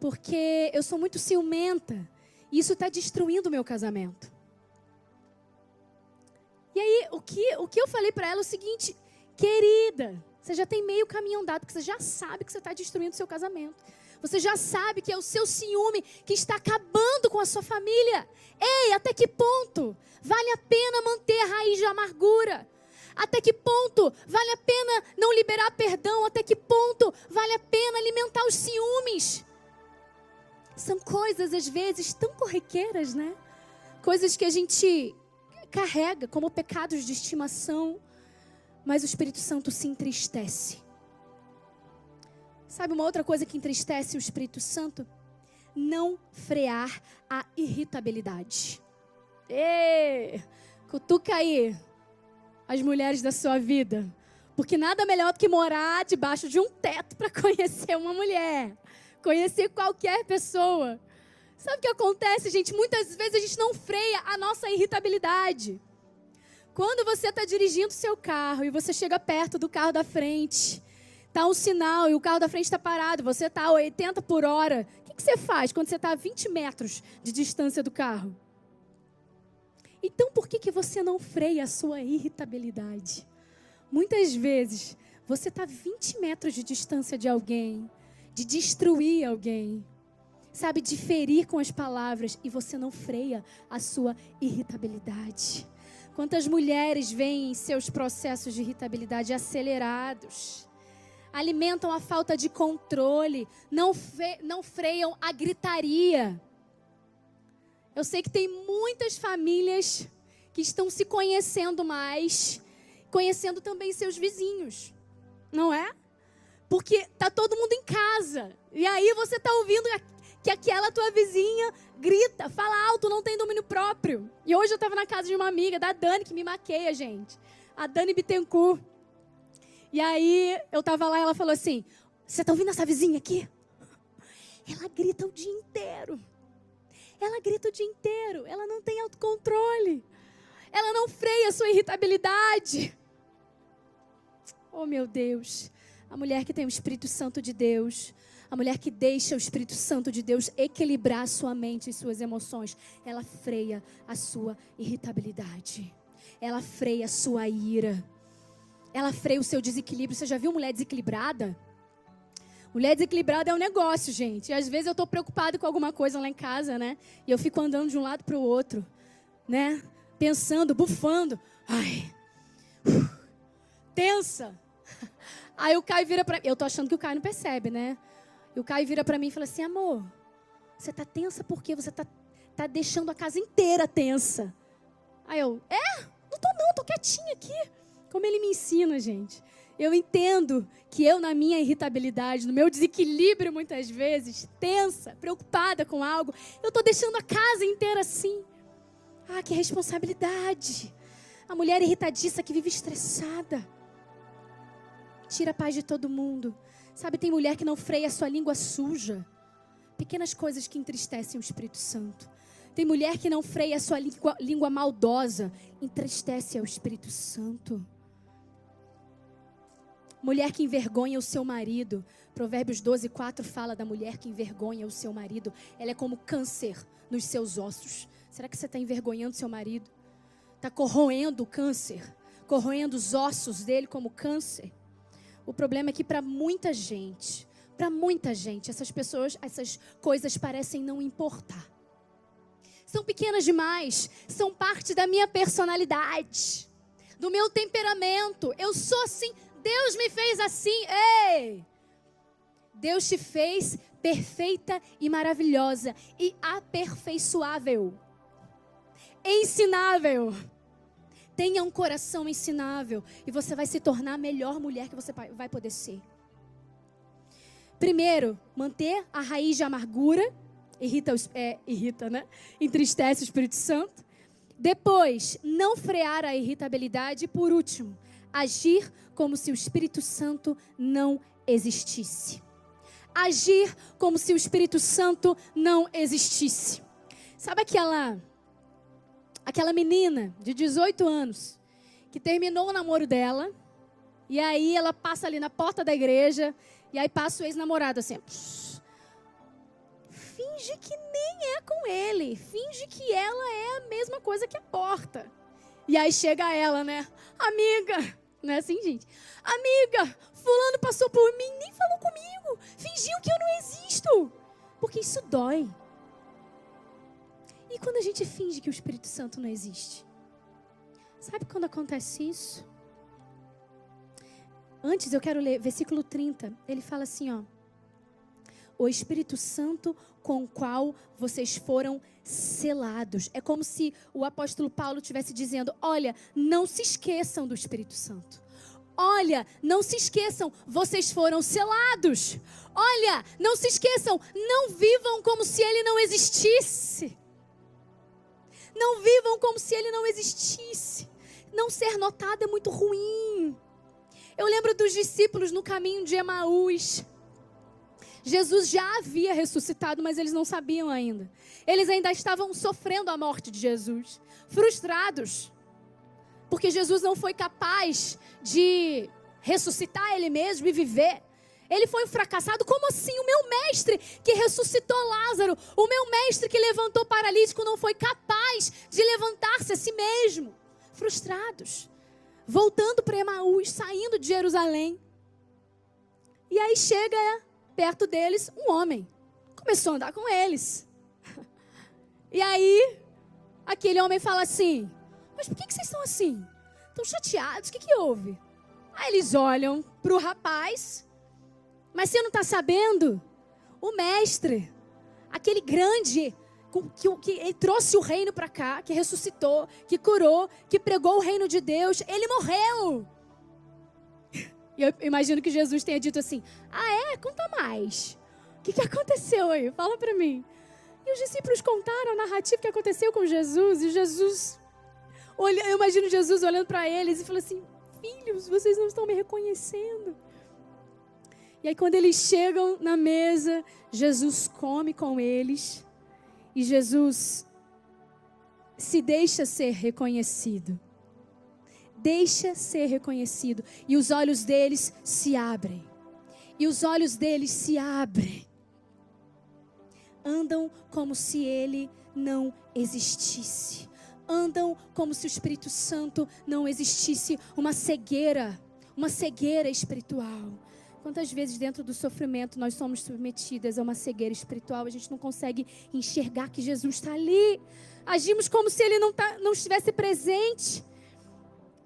porque eu sou muito ciumenta e isso está destruindo o meu casamento. E E aí, o que, o que eu falei para ela é o seguinte, querida, você já tem meio caminho andado, porque você já sabe que você está destruindo o seu casamento. Você já sabe que é o seu ciúme que está acabando com a sua família. Ei, até que ponto vale a pena manter a raiz de amargura? Até que ponto vale a pena não liberar perdão? Até que ponto vale a pena alimentar os ciúmes? São coisas, às vezes, tão corriqueiras, né? Coisas que a gente carrega como pecados de estimação, mas o Espírito Santo se entristece. Sabe uma outra coisa que entristece o Espírito Santo? Não frear a irritabilidade. Ê, cutuca aí as mulheres da sua vida. Porque nada melhor do que morar debaixo de um teto para conhecer uma mulher, conhecer qualquer pessoa. Sabe o que acontece, gente? Muitas vezes a gente não freia a nossa irritabilidade. Quando você está dirigindo seu carro e você chega perto do carro da frente, tá um sinal e o carro da frente está parado, você está a 80 por hora, o que, que você faz quando você está a 20 metros de distância do carro? Então por que, que você não freia a sua irritabilidade? Muitas vezes você está a 20 metros de distância de alguém, de destruir alguém, sabe, de ferir com as palavras e você não freia a sua irritabilidade. Quantas mulheres veem seus processos de irritabilidade acelerados? Alimentam a falta de controle, não, não freiam a gritaria. Eu sei que tem muitas famílias que estão se conhecendo mais, conhecendo também seus vizinhos, não é? Porque tá todo mundo em casa. E aí você tá ouvindo que aquela tua vizinha grita, fala alto, não tem domínio próprio. E hoje eu estava na casa de uma amiga, da Dani, que me maqueia, gente. A Dani Bittencourt. E aí eu estava lá e ela falou assim: Você está ouvindo essa vizinha aqui? Ela grita o dia inteiro. Ela grita o dia inteiro. Ela não tem autocontrole. Ela não freia a sua irritabilidade. Oh, meu Deus. A mulher que tem o Espírito Santo de Deus a mulher que deixa o Espírito Santo de Deus equilibrar sua mente e suas emoções, ela freia a sua irritabilidade. Ela freia a sua ira. Ela freia o seu desequilíbrio. Você já viu mulher desequilibrada? Mulher desequilibrada é um negócio, gente. E às vezes eu estou preocupada com alguma coisa lá em casa, né? E eu fico andando de um lado para o outro, né? Pensando, bufando. Ai, tensa. Aí o Caio vira para. Eu tô achando que o Caio não percebe, né? E o Caio vira para mim e fala assim: amor, você tá tensa porque você tá, tá deixando a casa inteira tensa. Aí eu, é? Não tô não, tô quietinha aqui. Como ele me ensina, gente. Eu entendo que eu, na minha irritabilidade, no meu desequilíbrio muitas vezes, tensa, preocupada com algo, eu tô deixando a casa inteira assim. Ah, que responsabilidade. A mulher irritadiça que vive estressada. Tira a paz de todo mundo. Sabe, tem mulher que não freia a sua língua suja. Pequenas coisas que entristecem o Espírito Santo. Tem mulher que não freia a sua língua, língua maldosa. Entristece ao Espírito Santo. Mulher que envergonha o seu marido. Provérbios 12, 4 fala da mulher que envergonha o seu marido. Ela é como câncer nos seus ossos. Será que você está envergonhando seu marido? Está corroendo o câncer, corroendo os ossos dele como câncer. O problema é que para muita gente, para muita gente, essas pessoas, essas coisas parecem não importar. São pequenas demais, são parte da minha personalidade, do meu temperamento. Eu sou assim, Deus me fez assim. Ei! Deus te fez perfeita e maravilhosa e aperfeiçoável. Ensinável. Tenha um coração ensinável e você vai se tornar a melhor mulher que você vai poder ser. Primeiro, manter a raiz de amargura, irrita, é, irrita, né? Entristece o Espírito Santo. Depois, não frear a irritabilidade. E por último, agir como se o Espírito Santo não existisse. Agir como se o Espírito Santo não existisse. Sabe aquela aquela menina de 18 anos que terminou o namoro dela e aí ela passa ali na porta da igreja e aí passa o ex-namorado assim. Finge que nem é com ele, finge que ela é a mesma coisa que a porta. E aí chega ela, né? Amiga, não é assim, gente? Amiga, fulano passou por mim, nem falou comigo, fingiu que eu não existo. Porque isso dói. E quando a gente finge que o Espírito Santo não existe? Sabe quando acontece isso? Antes eu quero ler versículo 30. Ele fala assim, ó: O Espírito Santo com o qual vocês foram selados. É como se o apóstolo Paulo estivesse dizendo: "Olha, não se esqueçam do Espírito Santo. Olha, não se esqueçam, vocês foram selados. Olha, não se esqueçam, não vivam como se ele não existisse. Não vivam como se ele não existisse. Não ser notado é muito ruim. Eu lembro dos discípulos no caminho de Emaús. Jesus já havia ressuscitado, mas eles não sabiam ainda. Eles ainda estavam sofrendo a morte de Jesus, frustrados, porque Jesus não foi capaz de ressuscitar ele mesmo e viver. Ele foi um fracassado. Como assim? O meu mestre que ressuscitou Lázaro, o meu mestre que levantou paralítico, não foi capaz de levantar-se a si mesmo. Frustrados. Voltando para Emaús, saindo de Jerusalém. E aí chega perto deles um homem. Começou a andar com eles. E aí, aquele homem fala assim: Mas por que, vocês estão assim? Estão chateados? O que, que houve? Aí eles olham para o rapaz mas você não está sabendo? O mestre, aquele grande que, que, que trouxe o reino para cá, que ressuscitou, que curou, que pregou o reino de Deus, ele morreu. E eu imagino que Jesus tenha dito assim: Ah, é? Conta mais. O que, que aconteceu aí? Fala para mim. E os discípulos contaram a narrativa que aconteceu com Jesus, e Jesus, olha, eu imagino Jesus olhando para eles e falando assim: Filhos, vocês não estão me reconhecendo. E aí, quando eles chegam na mesa, Jesus come com eles e Jesus se deixa ser reconhecido. Deixa ser reconhecido. E os olhos deles se abrem. E os olhos deles se abrem. Andam como se ele não existisse. Andam como se o Espírito Santo não existisse. Uma cegueira. Uma cegueira espiritual Quantas vezes dentro do sofrimento nós somos submetidas a uma cegueira espiritual, a gente não consegue enxergar que Jesus está ali. Agimos como se ele não, tá, não estivesse presente.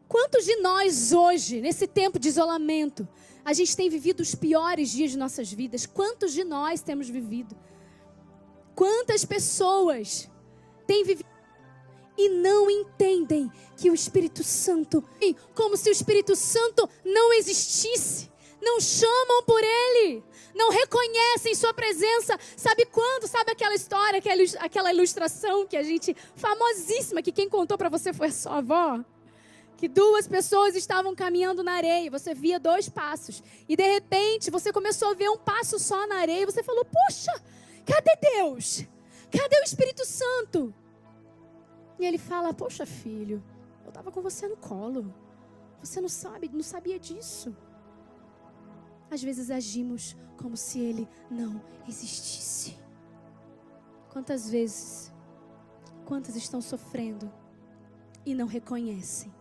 Quantos de nós hoje, nesse tempo de isolamento, a gente tem vivido os piores dias de nossas vidas? Quantos de nós temos vivido? Quantas pessoas têm vivido e não entendem que o Espírito Santo, como se o Espírito Santo não existisse não chamam por Ele, não reconhecem Sua presença. Sabe quando? Sabe aquela história, aquela ilustração que a gente, famosíssima, que quem contou para você foi a sua avó? Que duas pessoas estavam caminhando na areia, você via dois passos, e de repente você começou a ver um passo só na areia, e você falou: Puxa, cadê Deus? Cadê o Espírito Santo? E ele fala: Poxa, filho, eu estava com você no colo. Você não sabe, não sabia disso. Às vezes agimos como se ele não existisse. Quantas vezes, quantas estão sofrendo e não reconhecem?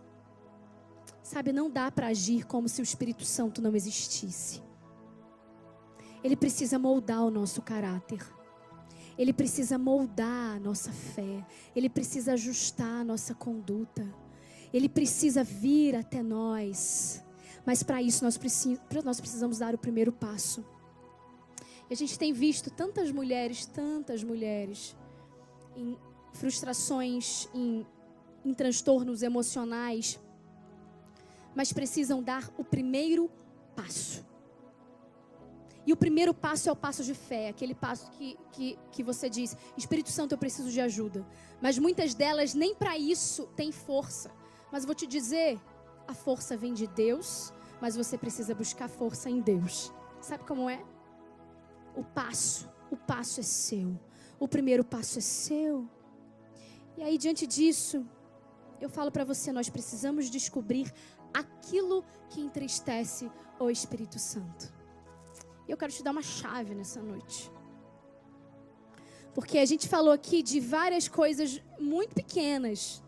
Sabe, não dá para agir como se o Espírito Santo não existisse. Ele precisa moldar o nosso caráter. Ele precisa moldar a nossa fé. Ele precisa ajustar a nossa conduta. Ele precisa vir até nós mas para isso nós, nós precisamos dar o primeiro passo. E a gente tem visto tantas mulheres, tantas mulheres, em frustrações, em, em transtornos emocionais, mas precisam dar o primeiro passo. E o primeiro passo é o passo de fé, aquele passo que, que, que você diz: Espírito Santo, eu preciso de ajuda. Mas muitas delas nem para isso têm força. Mas vou te dizer: a força vem de Deus, mas você precisa buscar força em Deus. Sabe como é? O passo, o passo é seu. O primeiro passo é seu. E aí, diante disso, eu falo para você: nós precisamos descobrir aquilo que entristece o Espírito Santo. E eu quero te dar uma chave nessa noite. Porque a gente falou aqui de várias coisas muito pequenas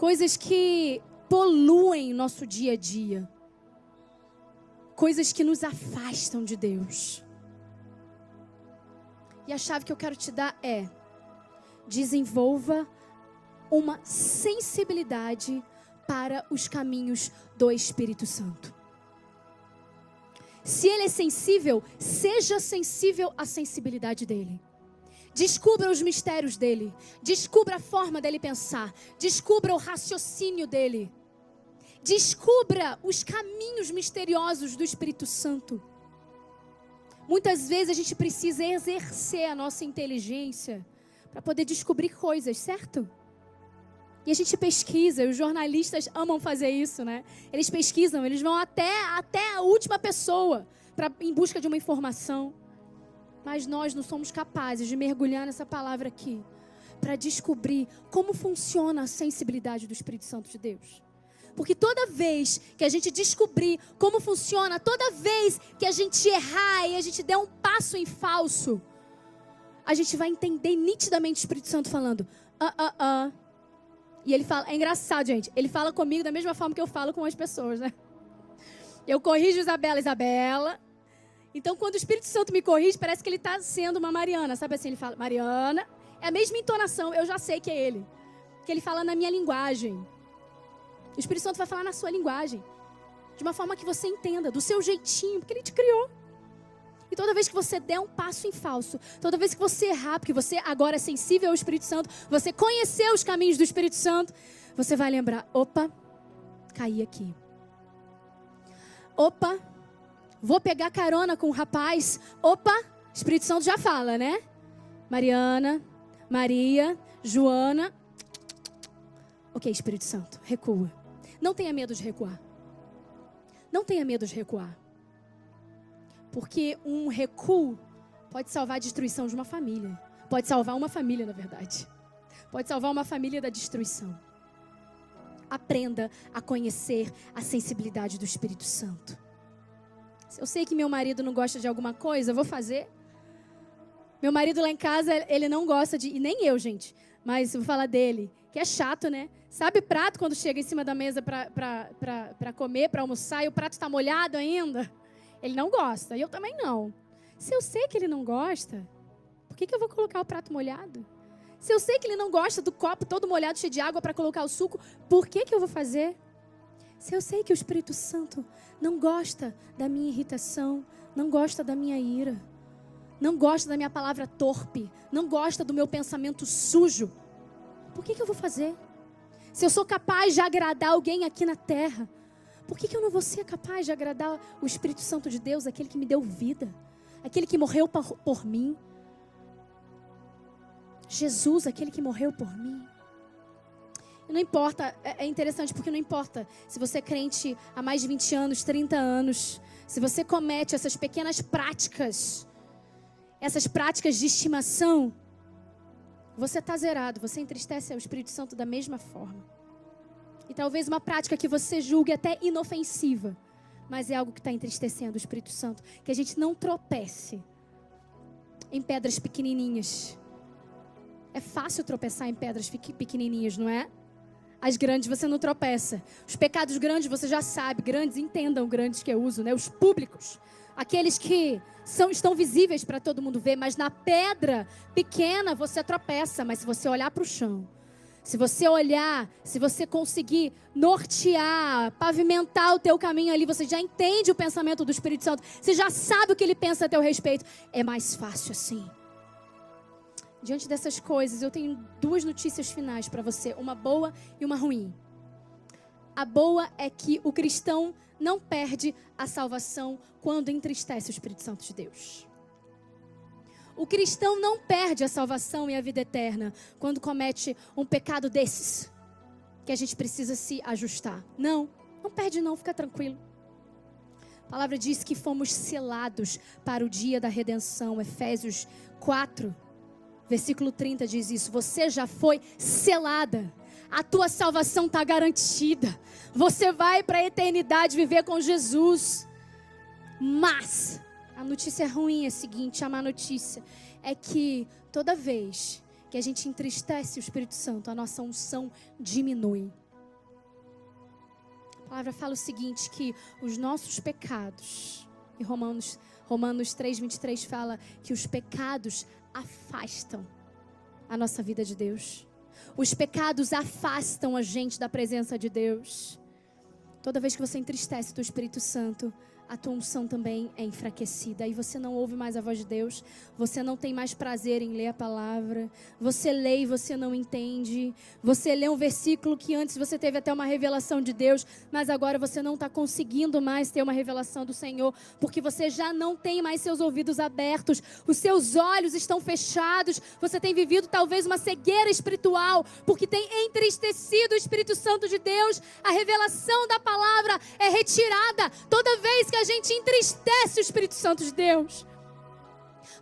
coisas que poluem nosso dia a dia, coisas que nos afastam de Deus. E a chave que eu quero te dar é: desenvolva uma sensibilidade para os caminhos do Espírito Santo. Se ele é sensível, seja sensível à sensibilidade dele. Descubra os mistérios dele. Descubra a forma dele pensar. Descubra o raciocínio dele. Descubra os caminhos misteriosos do Espírito Santo. Muitas vezes a gente precisa exercer a nossa inteligência para poder descobrir coisas, certo? E a gente pesquisa, os jornalistas amam fazer isso, né? Eles pesquisam, eles vão até, até a última pessoa pra, em busca de uma informação. Mas nós não somos capazes de mergulhar nessa palavra aqui para descobrir como funciona a sensibilidade do Espírito Santo de Deus. Porque toda vez que a gente descobrir como funciona, toda vez que a gente errar e a gente der um passo em falso, a gente vai entender nitidamente o Espírito Santo falando: ah, ah, ah. E ele fala, é engraçado, gente. Ele fala comigo da mesma forma que eu falo com as pessoas, né? Eu corrijo Isabela, Isabela. Então, quando o Espírito Santo me corrige, parece que ele está sendo uma Mariana. Sabe assim? Ele fala, Mariana. É a mesma entonação, eu já sei que é ele. Que ele fala na minha linguagem. O Espírito Santo vai falar na sua linguagem. De uma forma que você entenda, do seu jeitinho, porque ele te criou. E toda vez que você der um passo em falso, toda vez que você errar, porque você agora é sensível ao Espírito Santo, você conheceu os caminhos do Espírito Santo, você vai lembrar: opa, caí aqui. Opa, vou pegar carona com o rapaz. Opa, Espírito Santo já fala, né? Mariana, Maria, Joana. Ok, Espírito Santo, recua. Não tenha medo de recuar. Não tenha medo de recuar. Porque um recuo pode salvar a destruição de uma família. Pode salvar uma família, na verdade. Pode salvar uma família da destruição. Aprenda a conhecer a sensibilidade do Espírito Santo. Se eu sei que meu marido não gosta de alguma coisa, eu vou fazer. Meu marido lá em casa, ele não gosta de. E nem eu, gente. Mas vou falar dele. Que é chato, né? Sabe prato quando chega em cima da mesa para comer, para almoçar, e o prato está molhado ainda? Ele não gosta, e eu também não. Se eu sei que ele não gosta, por que, que eu vou colocar o prato molhado? Se eu sei que ele não gosta do copo todo molhado, cheio de água para colocar o suco, por que, que eu vou fazer? Se eu sei que o Espírito Santo não gosta da minha irritação, não gosta da minha ira, não gosta da minha palavra torpe, não gosta do meu pensamento sujo, por que, que eu vou fazer? Se eu sou capaz de agradar alguém aqui na terra, por que, que eu não vou ser capaz de agradar o Espírito Santo de Deus, aquele que me deu vida, aquele que morreu por, por mim? Jesus, aquele que morreu por mim. E não importa, é, é interessante porque não importa se você é crente há mais de 20 anos, 30 anos, se você comete essas pequenas práticas, essas práticas de estimação, você está zerado, você entristece o Espírito Santo da mesma forma. E talvez uma prática que você julgue até inofensiva, mas é algo que está entristecendo o Espírito Santo. Que a gente não tropece em pedras pequenininhas. É fácil tropeçar em pedras pequenininhas, não é? As grandes você não tropeça. Os pecados grandes você já sabe. Grandes, entendam grandes que eu uso, né? Os públicos. Aqueles que são, estão visíveis para todo mundo ver. Mas na pedra pequena você tropeça. Mas se você olhar para o chão, se você olhar, se você conseguir nortear, pavimentar o teu caminho ali, você já entende o pensamento do Espírito Santo, você já sabe o que ele pensa a teu respeito, é mais fácil assim. Diante dessas coisas, eu tenho duas notícias finais para você, uma boa e uma ruim. A boa é que o cristão não perde a salvação quando entristece o Espírito Santo de Deus. O cristão não perde a salvação e a vida eterna quando comete um pecado desses, que a gente precisa se ajustar. Não, não perde não, fica tranquilo. A palavra diz que fomos selados para o dia da redenção. Efésios 4, versículo 30 diz isso. Você já foi selada. A tua salvação está garantida. Você vai para a eternidade viver com Jesus. Mas a notícia ruim é a seguinte: a má notícia é que toda vez que a gente entristece o Espírito Santo, a nossa unção diminui. A palavra fala o seguinte: que os nossos pecados, e Romanos, Romanos 3, 23 fala que os pecados afastam a nossa vida de Deus. Os pecados afastam a gente da presença de Deus. Toda vez que você entristece o Espírito Santo, a tua unção também é enfraquecida. Aí você não ouve mais a voz de Deus, você não tem mais prazer em ler a palavra, você lê e você não entende. Você lê um versículo que antes você teve até uma revelação de Deus, mas agora você não está conseguindo mais ter uma revelação do Senhor, porque você já não tem mais seus ouvidos abertos, os seus olhos estão fechados, você tem vivido talvez uma cegueira espiritual, porque tem entristecido o Espírito Santo de Deus. A revelação da palavra é retirada toda vez que a gente entristece o Espírito Santo de Deus.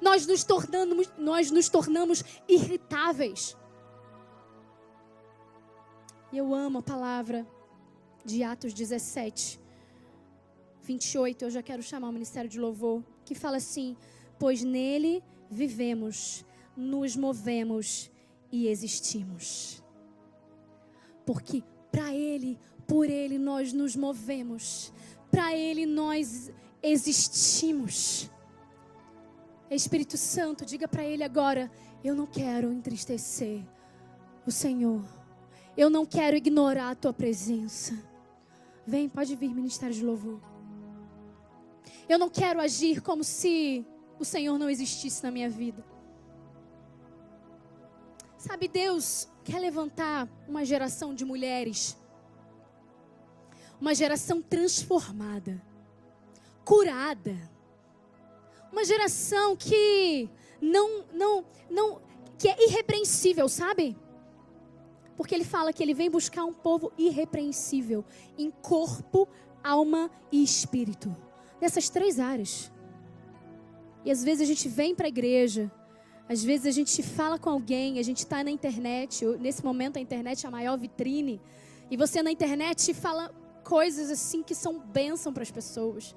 Nós nos tornamos, nós nos tornamos irritáveis. E eu amo a palavra de Atos 17, 28. Eu já quero chamar o ministério de louvor, que fala assim: Pois nele vivemos, nos movemos e existimos. Porque para ele, por ele nós nos movemos, para Ele nós existimos. Espírito Santo, diga para Ele agora: eu não quero entristecer o Senhor. Eu não quero ignorar a tua presença. Vem, pode vir, ministério de louvor. Eu não quero agir como se o Senhor não existisse na minha vida. Sabe, Deus quer levantar uma geração de mulheres uma geração transformada, curada. Uma geração que não não não que é irrepreensível, sabe? Porque ele fala que ele vem buscar um povo irrepreensível em corpo, alma e espírito. Nessas três áreas. E às vezes a gente vem para a igreja, às vezes a gente fala com alguém, a gente está na internet, nesse momento a internet é a maior vitrine, e você na internet fala coisas assim que são bênção para as pessoas.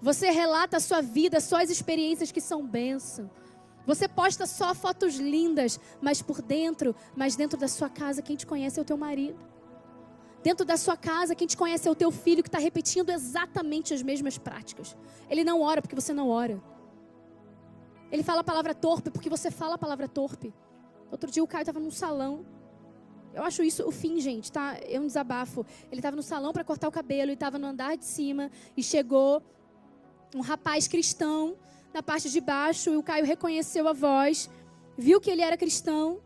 Você relata a sua vida, só as experiências que são bênção. Você posta só fotos lindas, mas por dentro, mas dentro da sua casa, quem te conhece é o teu marido. Dentro da sua casa, quem te conhece é o teu filho que está repetindo exatamente as mesmas práticas. Ele não ora porque você não ora. Ele fala a palavra torpe porque você fala a palavra torpe. Outro dia o Caio estava num salão eu acho isso o fim, gente, tá? É um desabafo. Ele estava no salão para cortar o cabelo e estava no andar de cima e chegou um rapaz cristão na parte de baixo e o Caio reconheceu a voz, viu que ele era cristão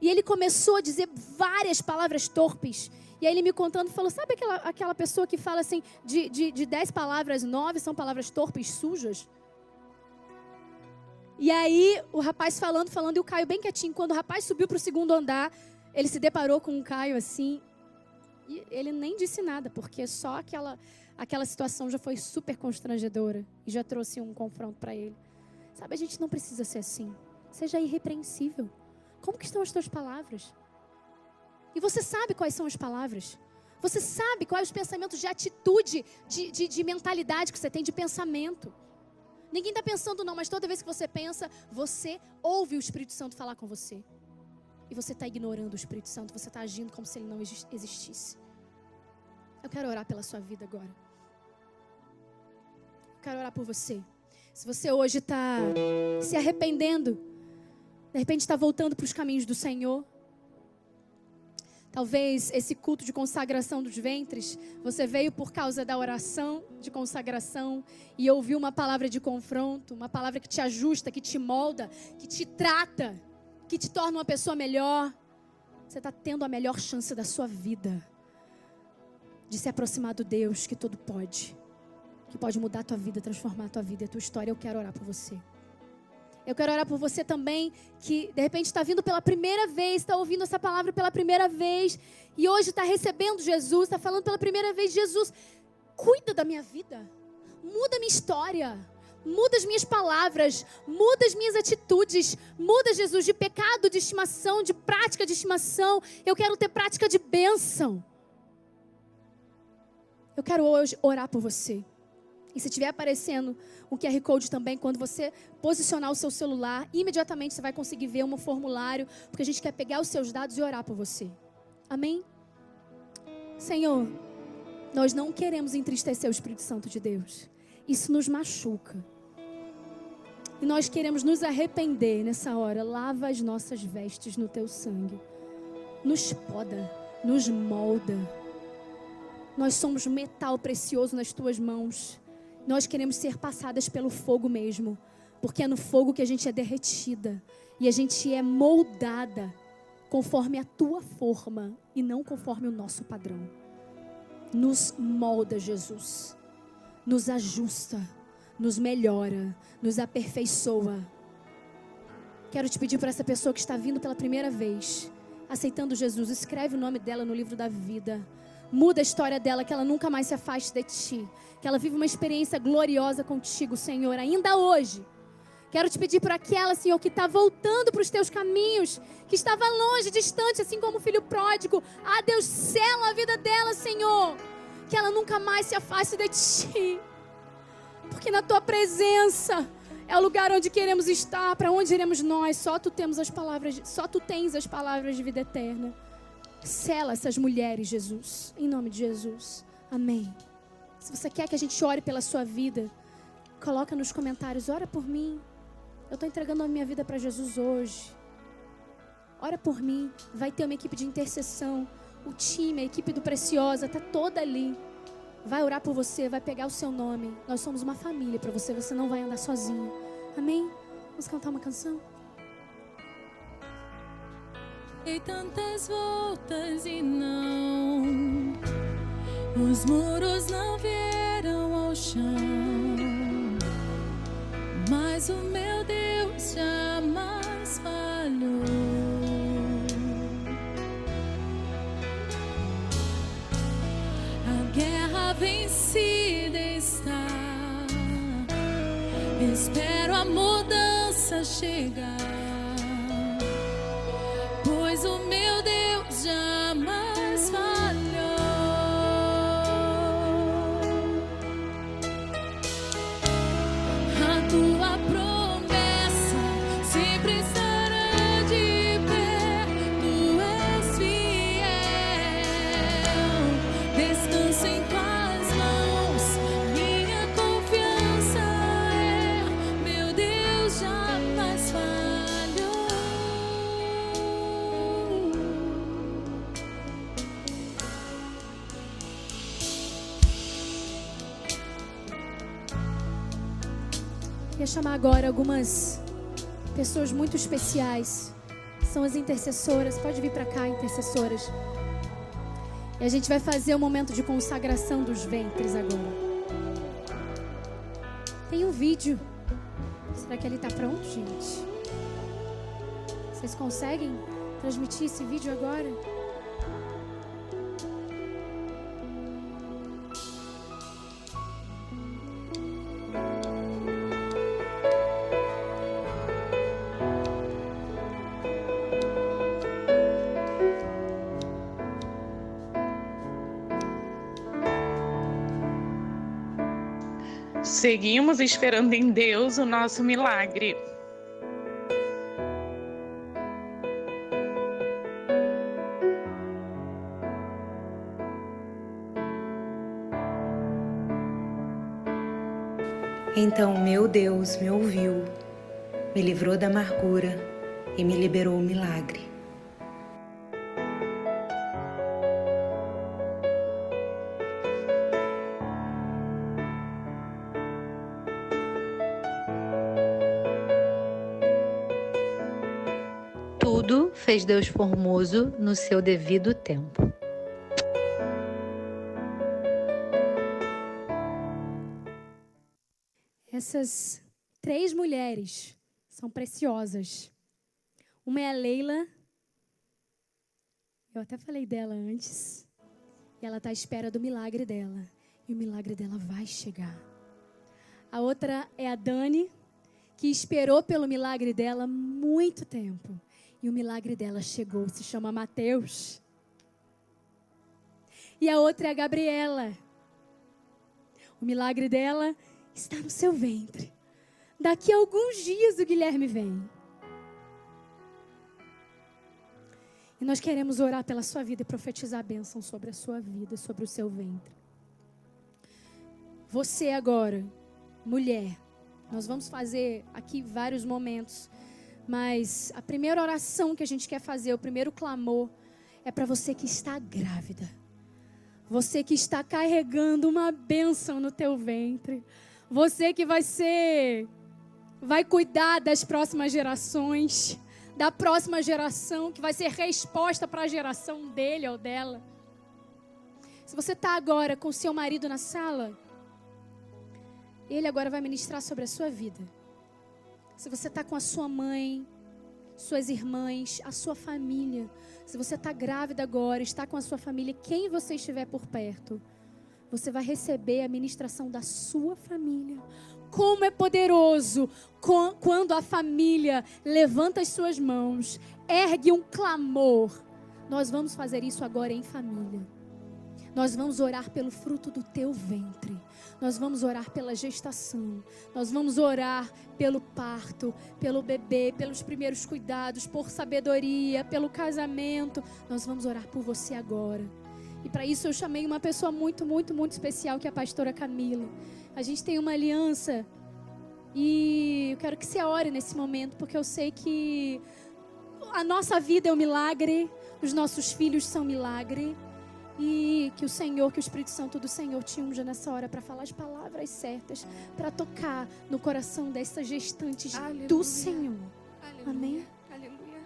e ele começou a dizer várias palavras torpes. E aí ele me contando, falou, sabe aquela, aquela pessoa que fala assim, de, de, de dez palavras, nove são palavras torpes, sujas? E aí o rapaz falando, falando, e o Caio bem quietinho. Quando o rapaz subiu para o segundo andar, ele se deparou com um Caio assim, e ele nem disse nada, porque só aquela, aquela situação já foi super constrangedora e já trouxe um confronto para ele. Sabe, a gente não precisa ser assim. Seja irrepreensível. Como que estão as tuas palavras? E você sabe quais são as palavras. Você sabe quais os pensamentos de atitude, de, de, de mentalidade que você tem, de pensamento. Ninguém está pensando não, mas toda vez que você pensa, você ouve o Espírito Santo falar com você e você está ignorando o Espírito Santo, você está agindo como se ele não existisse. Eu quero orar pela sua vida agora. Eu quero orar por você. Se você hoje está se arrependendo, de repente está voltando para os caminhos do Senhor. Talvez esse culto de consagração dos ventres, você veio por causa da oração de consagração e ouviu uma palavra de confronto, uma palavra que te ajusta, que te molda, que te trata que te torna uma pessoa melhor, você está tendo a melhor chance da sua vida de se aproximar do Deus que tudo pode, que pode mudar a tua vida, transformar a tua vida e a tua história. Eu quero orar por você. Eu quero orar por você também que de repente está vindo pela primeira vez, está ouvindo essa palavra pela primeira vez e hoje está recebendo Jesus, está falando pela primeira vez: Jesus, cuida da minha vida, muda minha história. Muda as minhas palavras, muda as minhas atitudes, muda, Jesus, de pecado de estimação, de prática de estimação. Eu quero ter prática de bênção. Eu quero hoje orar por você. E se estiver aparecendo um QR Code também, quando você posicionar o seu celular, imediatamente você vai conseguir ver um formulário, porque a gente quer pegar os seus dados e orar por você. Amém? Senhor, Nós não queremos entristecer o Espírito Santo de Deus. Isso nos machuca. E nós queremos nos arrepender nessa hora. Lava as nossas vestes no teu sangue. Nos poda, nos molda. Nós somos metal precioso nas tuas mãos. Nós queremos ser passadas pelo fogo mesmo. Porque é no fogo que a gente é derretida. E a gente é moldada conforme a tua forma e não conforme o nosso padrão. Nos molda, Jesus. Nos ajusta, nos melhora, nos aperfeiçoa. Quero te pedir para essa pessoa que está vindo pela primeira vez, aceitando Jesus, escreve o nome dela no livro da vida. Muda a história dela, que ela nunca mais se afaste de ti. Que ela viva uma experiência gloriosa contigo, Senhor, ainda hoje. Quero te pedir por aquela, Senhor, que está voltando para os teus caminhos, que estava longe, distante, assim como o filho pródigo. Ah, Deus, sela a vida dela, Senhor. Que ela nunca mais se afaste de ti. Porque na tua presença é o lugar onde queremos estar, para onde iremos nós. Só tu temos as palavras, só tu tens as palavras de vida eterna. Sela essas mulheres, Jesus, em nome de Jesus. Amém. Se você quer que a gente ore pela sua vida, coloca nos comentários, ora por mim. Eu estou entregando a minha vida para Jesus hoje. Ora por mim. Vai ter uma equipe de intercessão. O time, a equipe do Preciosa, está toda ali. Vai orar por você, vai pegar o seu nome. Nós somos uma família para você, você não vai andar sozinho. Amém? Vamos cantar uma canção? Dei tantas voltas e não, os muros não vieram ao chão. Mas o meu Deus jamais falhou. Vencida está. Espero a mudança chegar. Pois o meu Deus jamais chamar agora algumas pessoas muito especiais. São as intercessoras. Pode vir para cá, intercessoras. E a gente vai fazer o momento de consagração dos ventres agora. Tem um vídeo. Será que ele está pronto, gente? Vocês conseguem transmitir esse vídeo agora? Seguimos esperando em Deus o nosso milagre. Então meu Deus me ouviu, me livrou da amargura e me liberou o milagre. Fez Deus formoso no seu devido tempo. Essas três mulheres são preciosas. Uma é a Leila. Eu até falei dela antes. E ela está à espera do milagre dela. E o milagre dela vai chegar. A outra é a Dani, que esperou pelo milagre dela muito tempo. E o milagre dela chegou, se chama Mateus. E a outra é a Gabriela. O milagre dela está no seu ventre. Daqui a alguns dias o Guilherme vem. E nós queremos orar pela sua vida e profetizar a bênção sobre a sua vida, sobre o seu ventre. Você agora, mulher, nós vamos fazer aqui vários momentos, mas a primeira oração que a gente quer fazer, o primeiro clamor, é para você que está grávida. Você que está carregando uma bênção no teu ventre. Você que vai ser vai cuidar das próximas gerações, da próxima geração que vai ser resposta para a geração dele ou dela. Se você está agora com seu marido na sala, ele agora vai ministrar sobre a sua vida. Se você está com a sua mãe, suas irmãs, a sua família, se você está grávida agora, está com a sua família, quem você estiver por perto, você vai receber a ministração da sua família. Como é poderoso quando a família levanta as suas mãos, ergue um clamor. Nós vamos fazer isso agora em família. Nós vamos orar pelo fruto do teu ventre. Nós vamos orar pela gestação. Nós vamos orar pelo parto, pelo bebê, pelos primeiros cuidados, por sabedoria, pelo casamento. Nós vamos orar por você agora. E para isso eu chamei uma pessoa muito, muito, muito especial, que é a pastora Camila. A gente tem uma aliança e eu quero que você ore nesse momento, porque eu sei que a nossa vida é um milagre, os nossos filhos são milagre. E que o Senhor, que o Espírito Santo do Senhor te unja nessa hora para falar as palavras certas, para tocar no coração dessas gestantes Aleluia. do Senhor. Aleluia. Amém? Aleluia.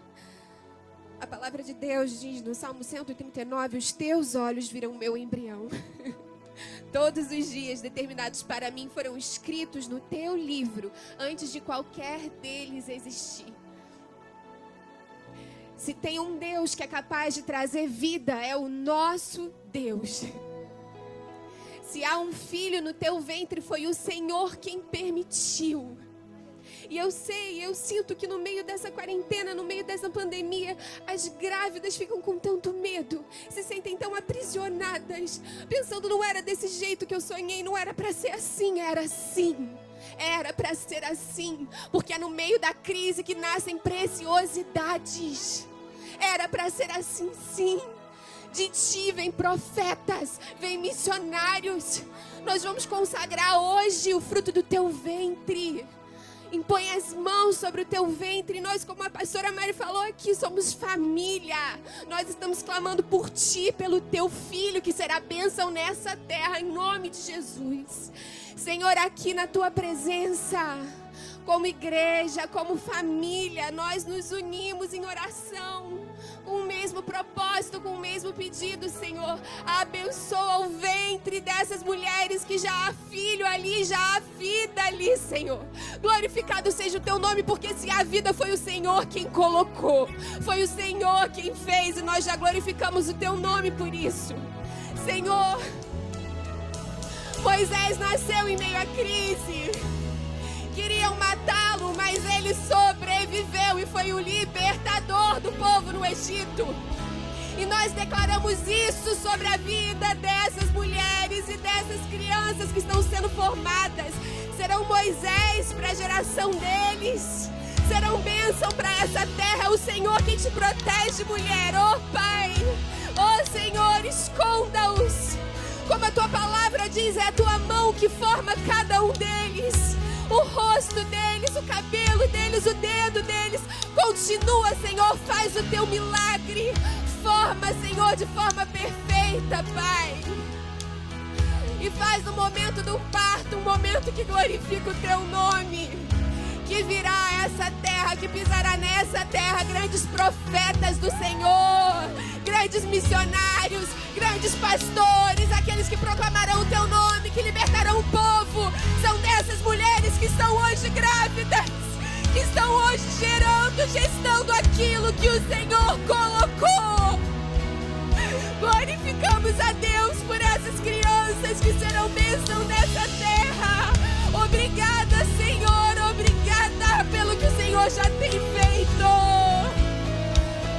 A palavra de Deus diz no Salmo 139: Os teus olhos viram o meu embrião. Todos os dias determinados para mim foram escritos no teu livro, antes de qualquer deles existir. Se tem um Deus que é capaz de trazer vida, é o nosso Deus. Se há um filho no teu ventre, foi o Senhor quem permitiu. E eu sei, eu sinto que no meio dessa quarentena, no meio dessa pandemia, as grávidas ficam com tanto medo, se sentem tão aprisionadas, pensando não era desse jeito que eu sonhei, não era para ser assim, era assim. Era para ser assim, porque é no meio da crise que nascem preciosidades. Era para ser assim, sim. De ti vem profetas, vem missionários. Nós vamos consagrar hoje o fruto do teu ventre. Impõe as mãos sobre o teu ventre. Nós, como a pastora Mari falou aqui, somos família. Nós estamos clamando por ti, pelo teu filho, que será bênção nessa terra, em nome de Jesus. Senhor, aqui na tua presença como igreja, como família, nós nos unimos em oração, com o mesmo propósito, com o mesmo pedido, Senhor. Abençoa o ventre dessas mulheres que já há filho ali, já há vida ali, Senhor. Glorificado seja o teu nome, porque se a vida foi o Senhor quem colocou, foi o Senhor quem fez, e nós já glorificamos o teu nome por isso. Senhor, Moisés nasceu em meio à crise. Queriam matá-lo, mas ele sobreviveu e foi o libertador do povo no Egito. E nós declaramos isso sobre a vida dessas mulheres e dessas crianças que estão sendo formadas. Serão Moisés para a geração deles. Serão bênção para essa terra. O Senhor quem te protege, mulher. Oh Pai. Oh Senhor, esconda-os. Como a tua palavra diz, é a tua mão que forma cada um deles o rosto deles, o cabelo deles, o dedo deles. Continua, Senhor, faz o teu milagre. Forma, Senhor, de forma perfeita, Pai. E faz no momento do parto um momento que glorifica o teu nome. Que virá essa terra, que pisará nessa terra grandes profetas do Senhor, grandes missionários, grandes pastores, aqueles que proclamarão o teu nome, que libertarão o povo. São dessas mulheres que estão hoje grávidas, que estão hoje gerando, gestando aquilo que o Senhor colocou. Glorificamos a Deus por essas crianças que serão bênção nessa terra. Obrigada, Senhor, obrigada pelo que o Senhor já tem feito.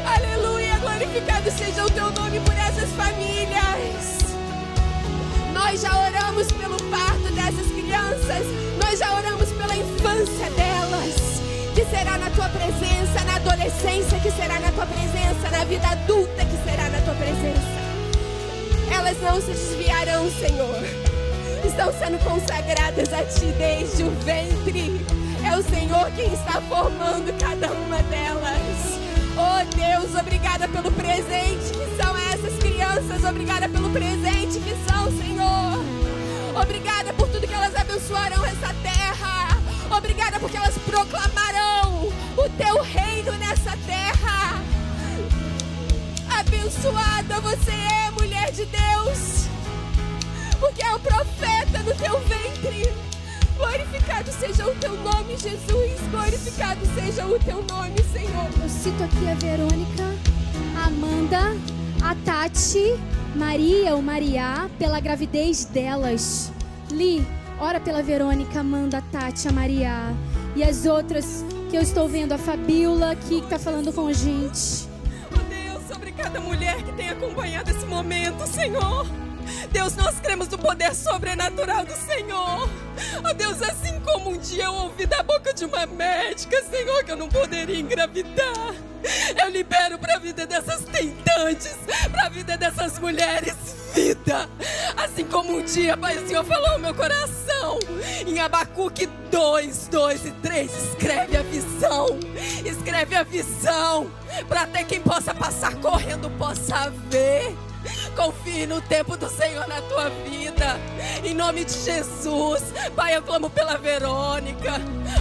Aleluia, glorificado seja o teu nome por essas famílias. Nós já oramos pelo parto dessas crianças, nós já oramos pela infância delas, que será na tua presença, na adolescência, que será na tua presença, na vida adulta, que será na tua presença. Elas não se desviarão, Senhor estão sendo consagradas a Ti desde o ventre. É o Senhor quem está formando cada uma delas. Oh Deus, obrigada pelo presente que são essas crianças. Obrigada pelo presente que são, Senhor. Obrigada por tudo que elas abençoarão essa terra. Obrigada porque elas proclamarão o teu reino nessa terra. Abençoada você é, mulher de Deus, porque é o profeta no teu ventre. Glorificado seja o teu nome, Jesus. Glorificado seja o teu nome, Senhor. Eu cito aqui a Verônica, a Amanda, a Tati, Maria ou Maria, pela gravidez delas. Li, ora pela Verônica, Amanda, a Tati, a Maria. E as outras que eu estou vendo, a Fabiola aqui que está falando com a gente. Oh Deus, obrigada, mulher que tem acompanhado esse momento, Senhor. Deus, nós cremos no poder sobrenatural do Senhor. Oh Deus, assim como um dia eu ouvi da boca de uma médica, Senhor, que eu não poderia engravidar. Eu libero para a vida dessas tentantes, para a vida dessas mulheres, vida. Assim como um dia, Pai, o Senhor falou ao meu coração. Em Abacuque 2, 2 e 3, escreve a visão. Escreve a visão. Para até quem possa passar correndo possa ver. Confie no tempo do Senhor na tua vida. Em nome de Jesus. Pai, eu clamo pela Verônica.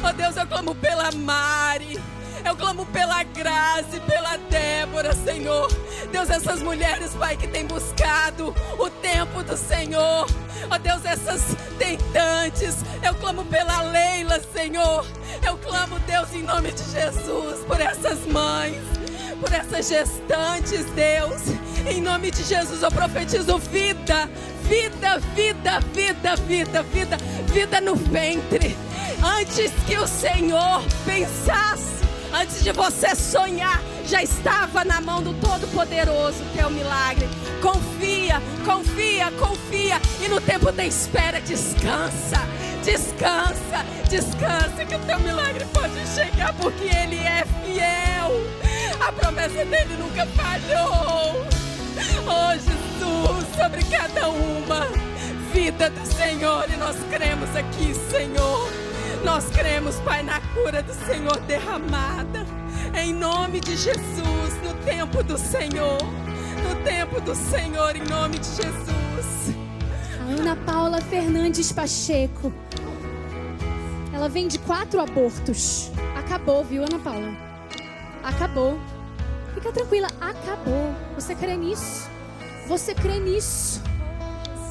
Oh Deus, eu clamo pela Mari. Eu clamo pela Grazi, pela Débora, Senhor. Deus, essas mulheres, Pai, que têm buscado o tempo do Senhor. Ó oh, Deus, essas tentantes. Eu clamo pela Leila, Senhor. Eu clamo, Deus, em nome de Jesus, por essas mães, por essas gestantes, Deus. Em nome de Jesus, eu profetizo vida, vida, vida, vida, vida, vida, vida no ventre. Antes que o Senhor pensasse, antes de você sonhar, já estava na mão do Todo-Poderoso teu milagre. Confia, confia, confia. E no tempo da espera, descansa, descansa, descansa. Que o teu milagre pode chegar, porque Ele é fiel. A promessa dele nunca falhou. Oh Jesus, sobre cada uma vida do Senhor. E nós cremos aqui, Senhor. Nós cremos, Pai, na cura do Senhor derramada. Em nome de Jesus, no tempo do Senhor. No tempo do Senhor, em nome de Jesus. A Ana Paula Fernandes Pacheco. Ela vem de quatro abortos. Acabou, viu, Ana Paula? Acabou. Fica tranquila, acabou. Você crê nisso? Você crê nisso?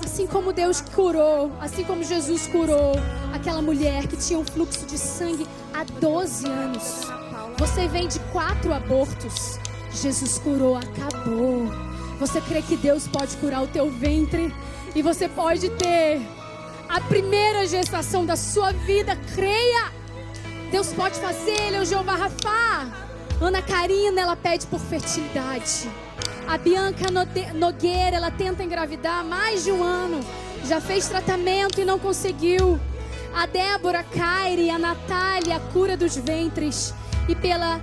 Assim como Deus curou, assim como Jesus curou aquela mulher que tinha um fluxo de sangue há 12 anos. Você vem de quatro abortos. Jesus curou, acabou. Você crê que Deus pode curar o teu ventre? E você pode ter a primeira gestação da sua vida. Creia! Deus pode fazer, Ele é o Jeová Rafá. Ana Karina, ela pede por fertilidade. A Bianca Nogueira, ela tenta engravidar há mais de um ano. Já fez tratamento e não conseguiu. A Débora Caire, a Natália, a cura dos ventres. E pela.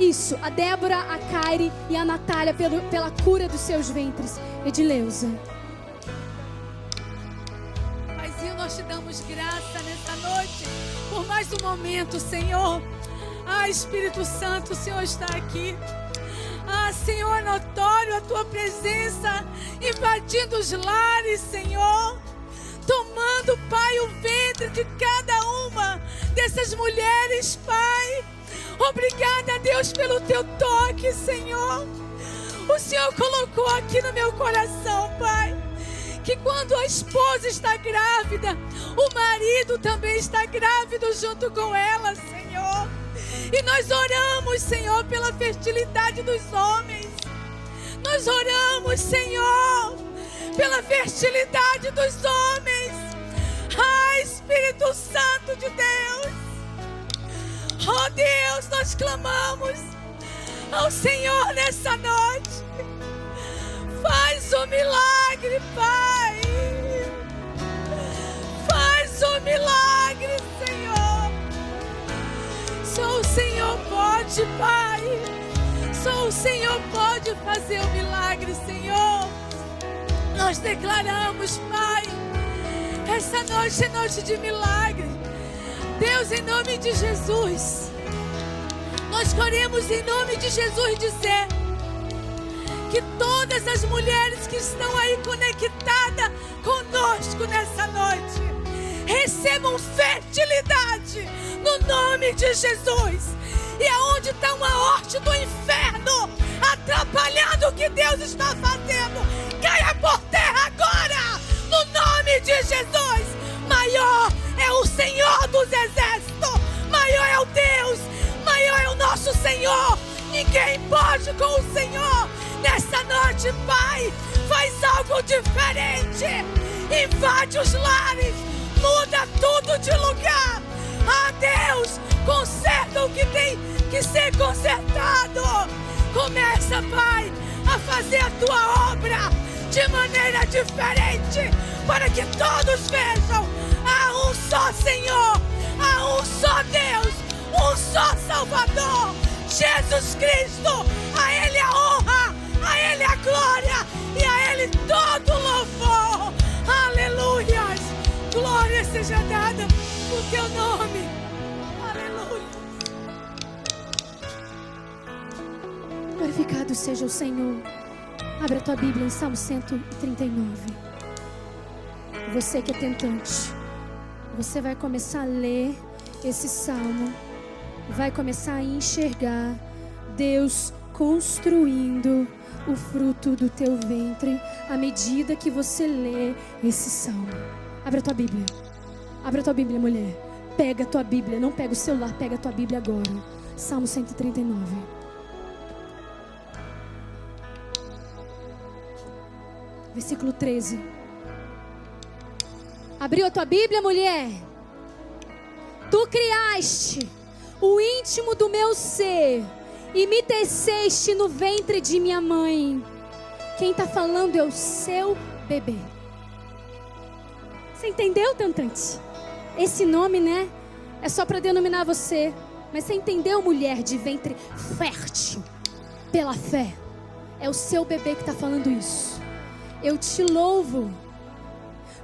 Isso, a Débora, a Caire e a Natália pelo, pela cura dos seus ventres. Edileuza. Paizinho, nós te damos graça nessa noite por mais um momento, Senhor. Ah, Espírito Santo, o Senhor está aqui. Ah, Senhor, notório a tua presença invadindo os lares, Senhor. Tomando, Pai, o ventre de cada uma dessas mulheres, Pai. Obrigada, Deus, pelo teu toque, Senhor. O Senhor colocou aqui no meu coração, Pai, que quando a esposa está grávida, o marido também está grávido junto com ela, Senhor. E nós oramos, Senhor, pela fertilidade dos homens. Nós oramos, Senhor, pela fertilidade dos homens. Ah, Espírito Santo de Deus. Oh Deus, nós clamamos ao Senhor nessa noite. Faz o um milagre, Pai. Faz o um milagre. Só o Senhor pode, Pai. Só o Senhor pode fazer o milagre, Senhor. Nós declaramos, Pai, Essa noite é noite de milagre. Deus, em nome de Jesus, nós queremos em nome de Jesus dizer que todas as mulheres que estão aí conectadas conosco nessa noite recebam fertilidade no nome de Jesus. E aonde está uma horte do inferno atrapalhando o que Deus está fazendo, caia por terra agora, no nome de Jesus. Maior é o Senhor dos exércitos, maior é o Deus, maior é o nosso Senhor. Ninguém pode com o Senhor. Nessa noite, Pai, faz algo diferente. Invade os lares, muda tudo de lugar. Ah, Deus, conserta o que tem que ser consertado. Começa, Pai, a fazer a tua obra de maneira diferente, para que todos vejam há um só Senhor, há um só Deus, um só Salvador, Jesus Cristo. A Ele a honra, a Ele a glória e a Ele todo louvor. Aleluias! Glória seja dada no teu nome. Aleluia. Glorificado seja o Senhor. Abra a tua Bíblia em Salmo 139. Você que é tentante, você vai começar a ler esse salmo, vai começar a enxergar Deus construindo o fruto do teu ventre à medida que você lê esse salmo. Abra a tua Bíblia. Abra a tua Bíblia, mulher. Pega a tua Bíblia, não pega o celular, pega a tua Bíblia agora. Salmo 139. Versículo 13. Abriu a tua Bíblia, mulher? Tu criaste o íntimo do meu ser e me teceste no ventre de minha mãe. Quem está falando é o seu bebê. Você entendeu, Tantante? Esse nome, né? É só para denominar você. Mas você entendeu, mulher de ventre fértil? Pela fé. É o seu bebê que está falando isso. Eu te louvo.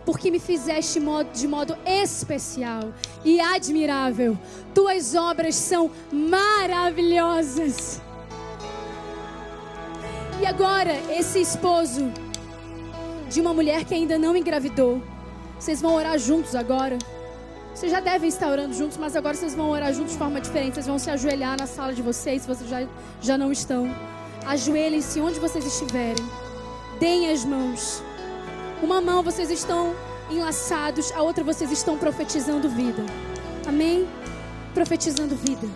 Porque me fizeste de modo especial e admirável. Tuas obras são maravilhosas. E agora, esse esposo de uma mulher que ainda não engravidou, vocês vão orar juntos agora. Vocês já devem estar orando juntos, mas agora vocês vão orar juntos de forma diferente. Vocês vão se ajoelhar na sala de vocês, se vocês já, já não estão. Ajoelhem-se onde vocês estiverem. Deem as mãos. Uma mão vocês estão enlaçados, a outra vocês estão profetizando vida. Amém? Profetizando vida.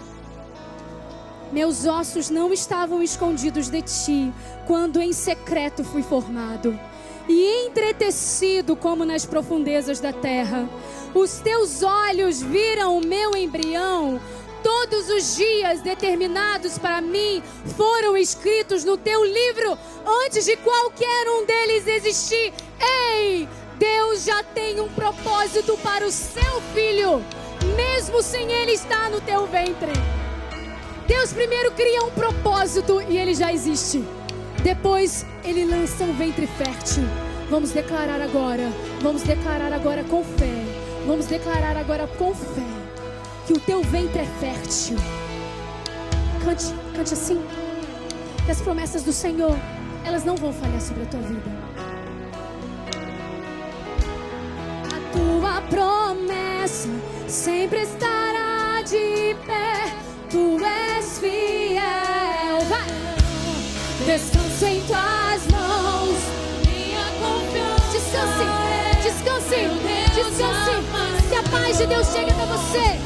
Meus ossos não estavam escondidos de ti quando em secreto fui formado e entretecido como nas profundezas da terra. Os teus olhos viram o meu embrião. Todos os dias determinados para mim foram escritos no teu livro antes de qualquer um deles existir. Ei, Deus já tem um propósito para o seu filho, mesmo sem ele estar no teu ventre. Deus primeiro cria um propósito e ele já existe. Depois ele lança um ventre fértil. Vamos declarar agora, vamos declarar agora com fé. Vamos declarar agora com fé que o teu ventre é fértil. Cante, cante assim. Que as promessas do Senhor, elas não vão falhar sobre a tua vida. A tua promessa sempre estará de pé. Tu és fiel. Vai. Descanso em tuas mãos. Minha confiança. Descanse, descanse, descanse. Se a paz de Deus chega até você,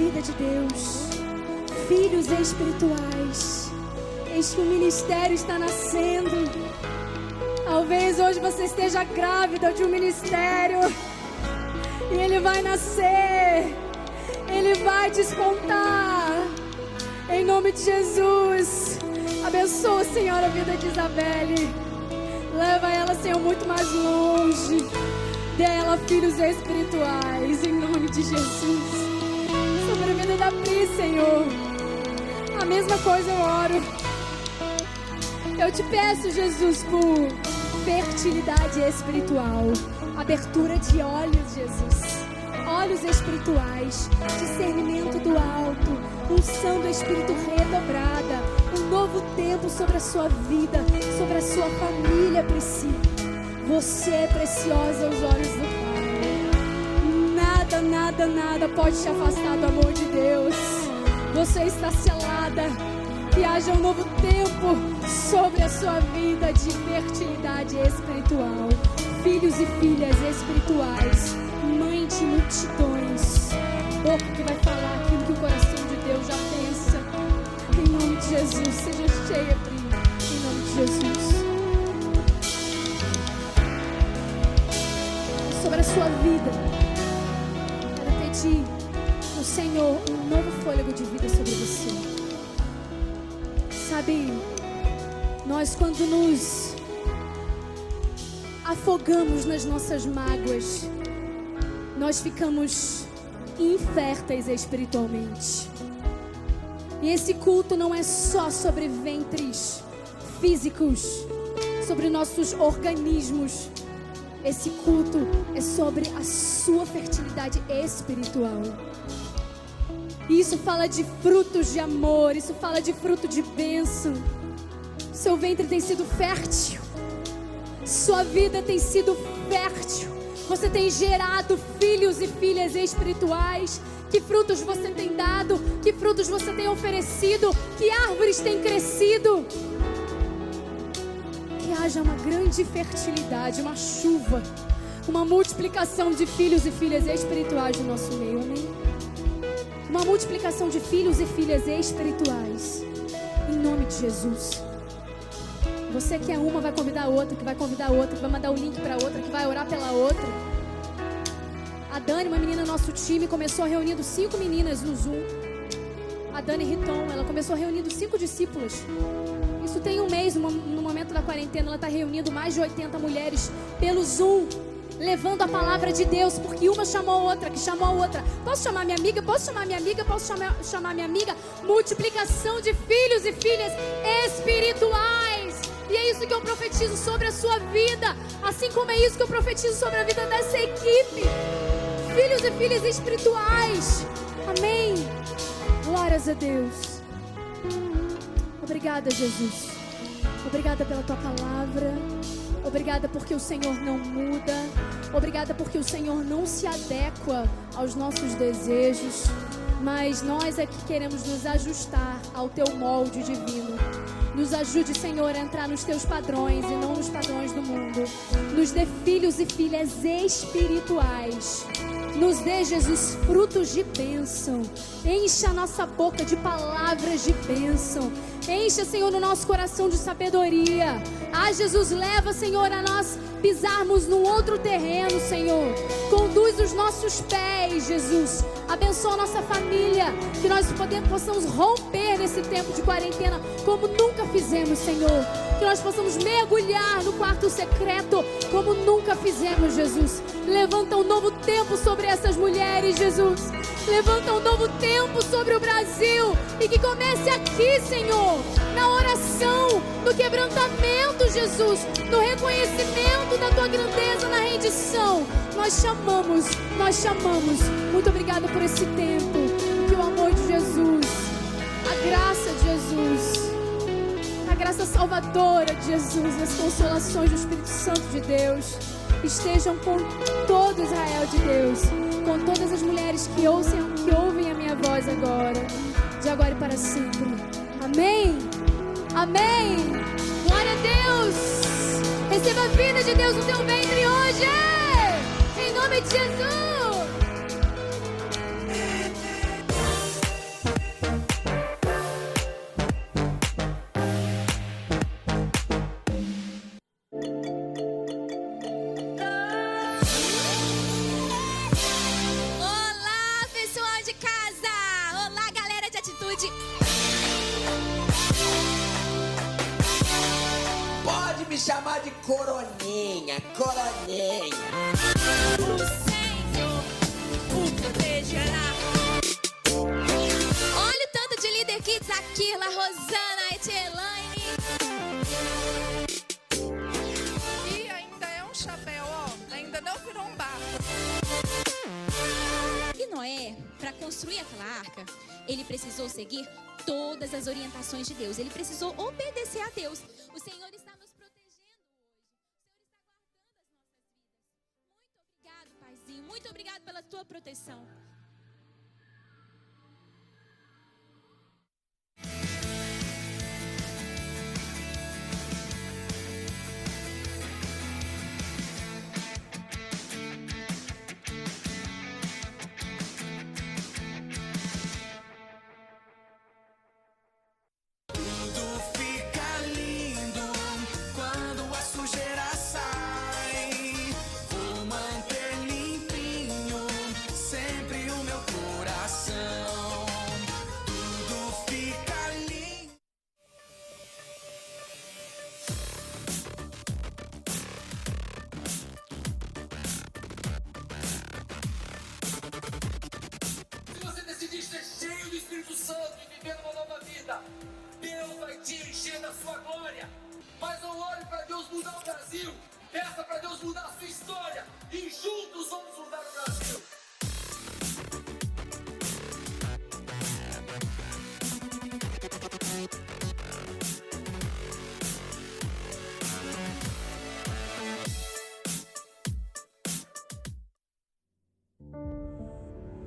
Vida, de Deus. Filhos espirituais. Eis que o ministério está nascendo. Talvez hoje você esteja grávida de um ministério. E ele vai nascer. Ele vai despontar. Em nome de Jesus. Abençoa, Senhor, a vida de Isabelle. Leva ela, Senhor, muito mais longe. Dê ela filhos espirituais. Em nome de Jesus. Sobre a vida da Pri, Senhor. A mesma coisa eu oro. Eu te peço, Jesus, por fertilidade espiritual. Abertura de olhos, Jesus. Olhos espirituais. Discernimento do alto. Unção do Espírito redobrada. Um novo tempo sobre a sua vida. Sobre a sua família, Priscila. Você é preciosa aos olhos do. Nada, nada, pode te afastar do amor de Deus. Você está selada. Que haja um novo tempo sobre a sua vida de fertilidade espiritual. Filhos e filhas espirituais. Mãe de multidões. Boca que vai falar aquilo que o coração de Deus já pensa. Em nome de Jesus, seja cheia, prima. Em nome de Jesus. sobre a sua vida. Pedir ao Senhor um novo fôlego de vida sobre você. Sabe, nós quando nos afogamos nas nossas mágoas, nós ficamos inférteis espiritualmente. E esse culto não é só sobre ventres físicos, sobre nossos organismos. Esse culto é sobre a sua fertilidade espiritual. Isso fala de frutos de amor, isso fala de fruto de bênção. Seu ventre tem sido fértil, sua vida tem sido fértil. Você tem gerado filhos e filhas espirituais. Que frutos você tem dado? Que frutos você tem oferecido? Que árvores têm crescido? Haja uma grande fertilidade, uma chuva, uma multiplicação de filhos e filhas espirituais no nosso meio, amém? Uma multiplicação de filhos e filhas espirituais, em nome de Jesus. Você que é uma vai convidar a outra, que vai convidar a outra, que vai mandar o link para outra, que vai orar pela outra. A Dani, uma menina do nosso time, começou reunindo cinco meninas no Zoom. A Dani Riton, ela começou reunindo cinco discípulas. Isso tem um mês, no momento da quarentena, ela está reunindo mais de 80 mulheres pelo Zoom, levando a palavra de Deus, porque uma chamou a outra, que chamou a outra. Posso chamar minha amiga? Posso chamar minha amiga? Posso chamar, chamar minha amiga? Multiplicação de filhos e filhas espirituais. E é isso que eu profetizo sobre a sua vida, assim como é isso que eu profetizo sobre a vida dessa equipe. Filhos e filhas espirituais. Amém. Glórias a Deus. Obrigada, Jesus. Obrigada pela tua palavra. Obrigada porque o Senhor não muda. Obrigada porque o Senhor não se adequa aos nossos desejos. Mas nós é que queremos nos ajustar ao teu molde divino. Nos ajude, Senhor, a entrar nos teus padrões e não nos padrões do mundo. Nos dê filhos e filhas espirituais. Nos dê, Jesus, frutos de bênção. Encha a nossa boca de palavras de bênção. Encha, Senhor, no nosso coração de sabedoria. Ah, Jesus, leva, Senhor, a nós pisarmos num outro terreno, Senhor. Conduz os nossos pés, Jesus. Abençoa a nossa família. Que nós possamos romper nesse tempo de quarentena como nunca fizemos, Senhor. Que nós possamos mergulhar no quarto secreto como nunca fizemos, Jesus. Levanta um novo tempo sobre essas mulheres, Jesus. Levanta um novo tempo sobre o Brasil. E que comece aqui, Senhor, na oração, no quebrantamento, Jesus, no reconhecimento da tua grandeza, na rendição. Nós chamamos, nós chamamos. Muito obrigada por esse tempo. Que o amor de Jesus, a graça de Jesus, a graça salvadora de Jesus, as consolações do Espírito Santo de Deus estejam com todo Israel de Deus, com todas as mulheres que, ouçam, que ouvem a minha voz agora, de agora e para sempre. Amém. Amém. Glória a Deus. Receba a vida de Deus no teu ventre hoje. Em nome de Jesus. Orientações de Deus. Ele precisou obedecer a Deus. O Senhor está nos protegendo hoje. O Senhor está guardando as nossas vidas. Muito obrigado, Paizinho. Muito obrigado pela tua proteção.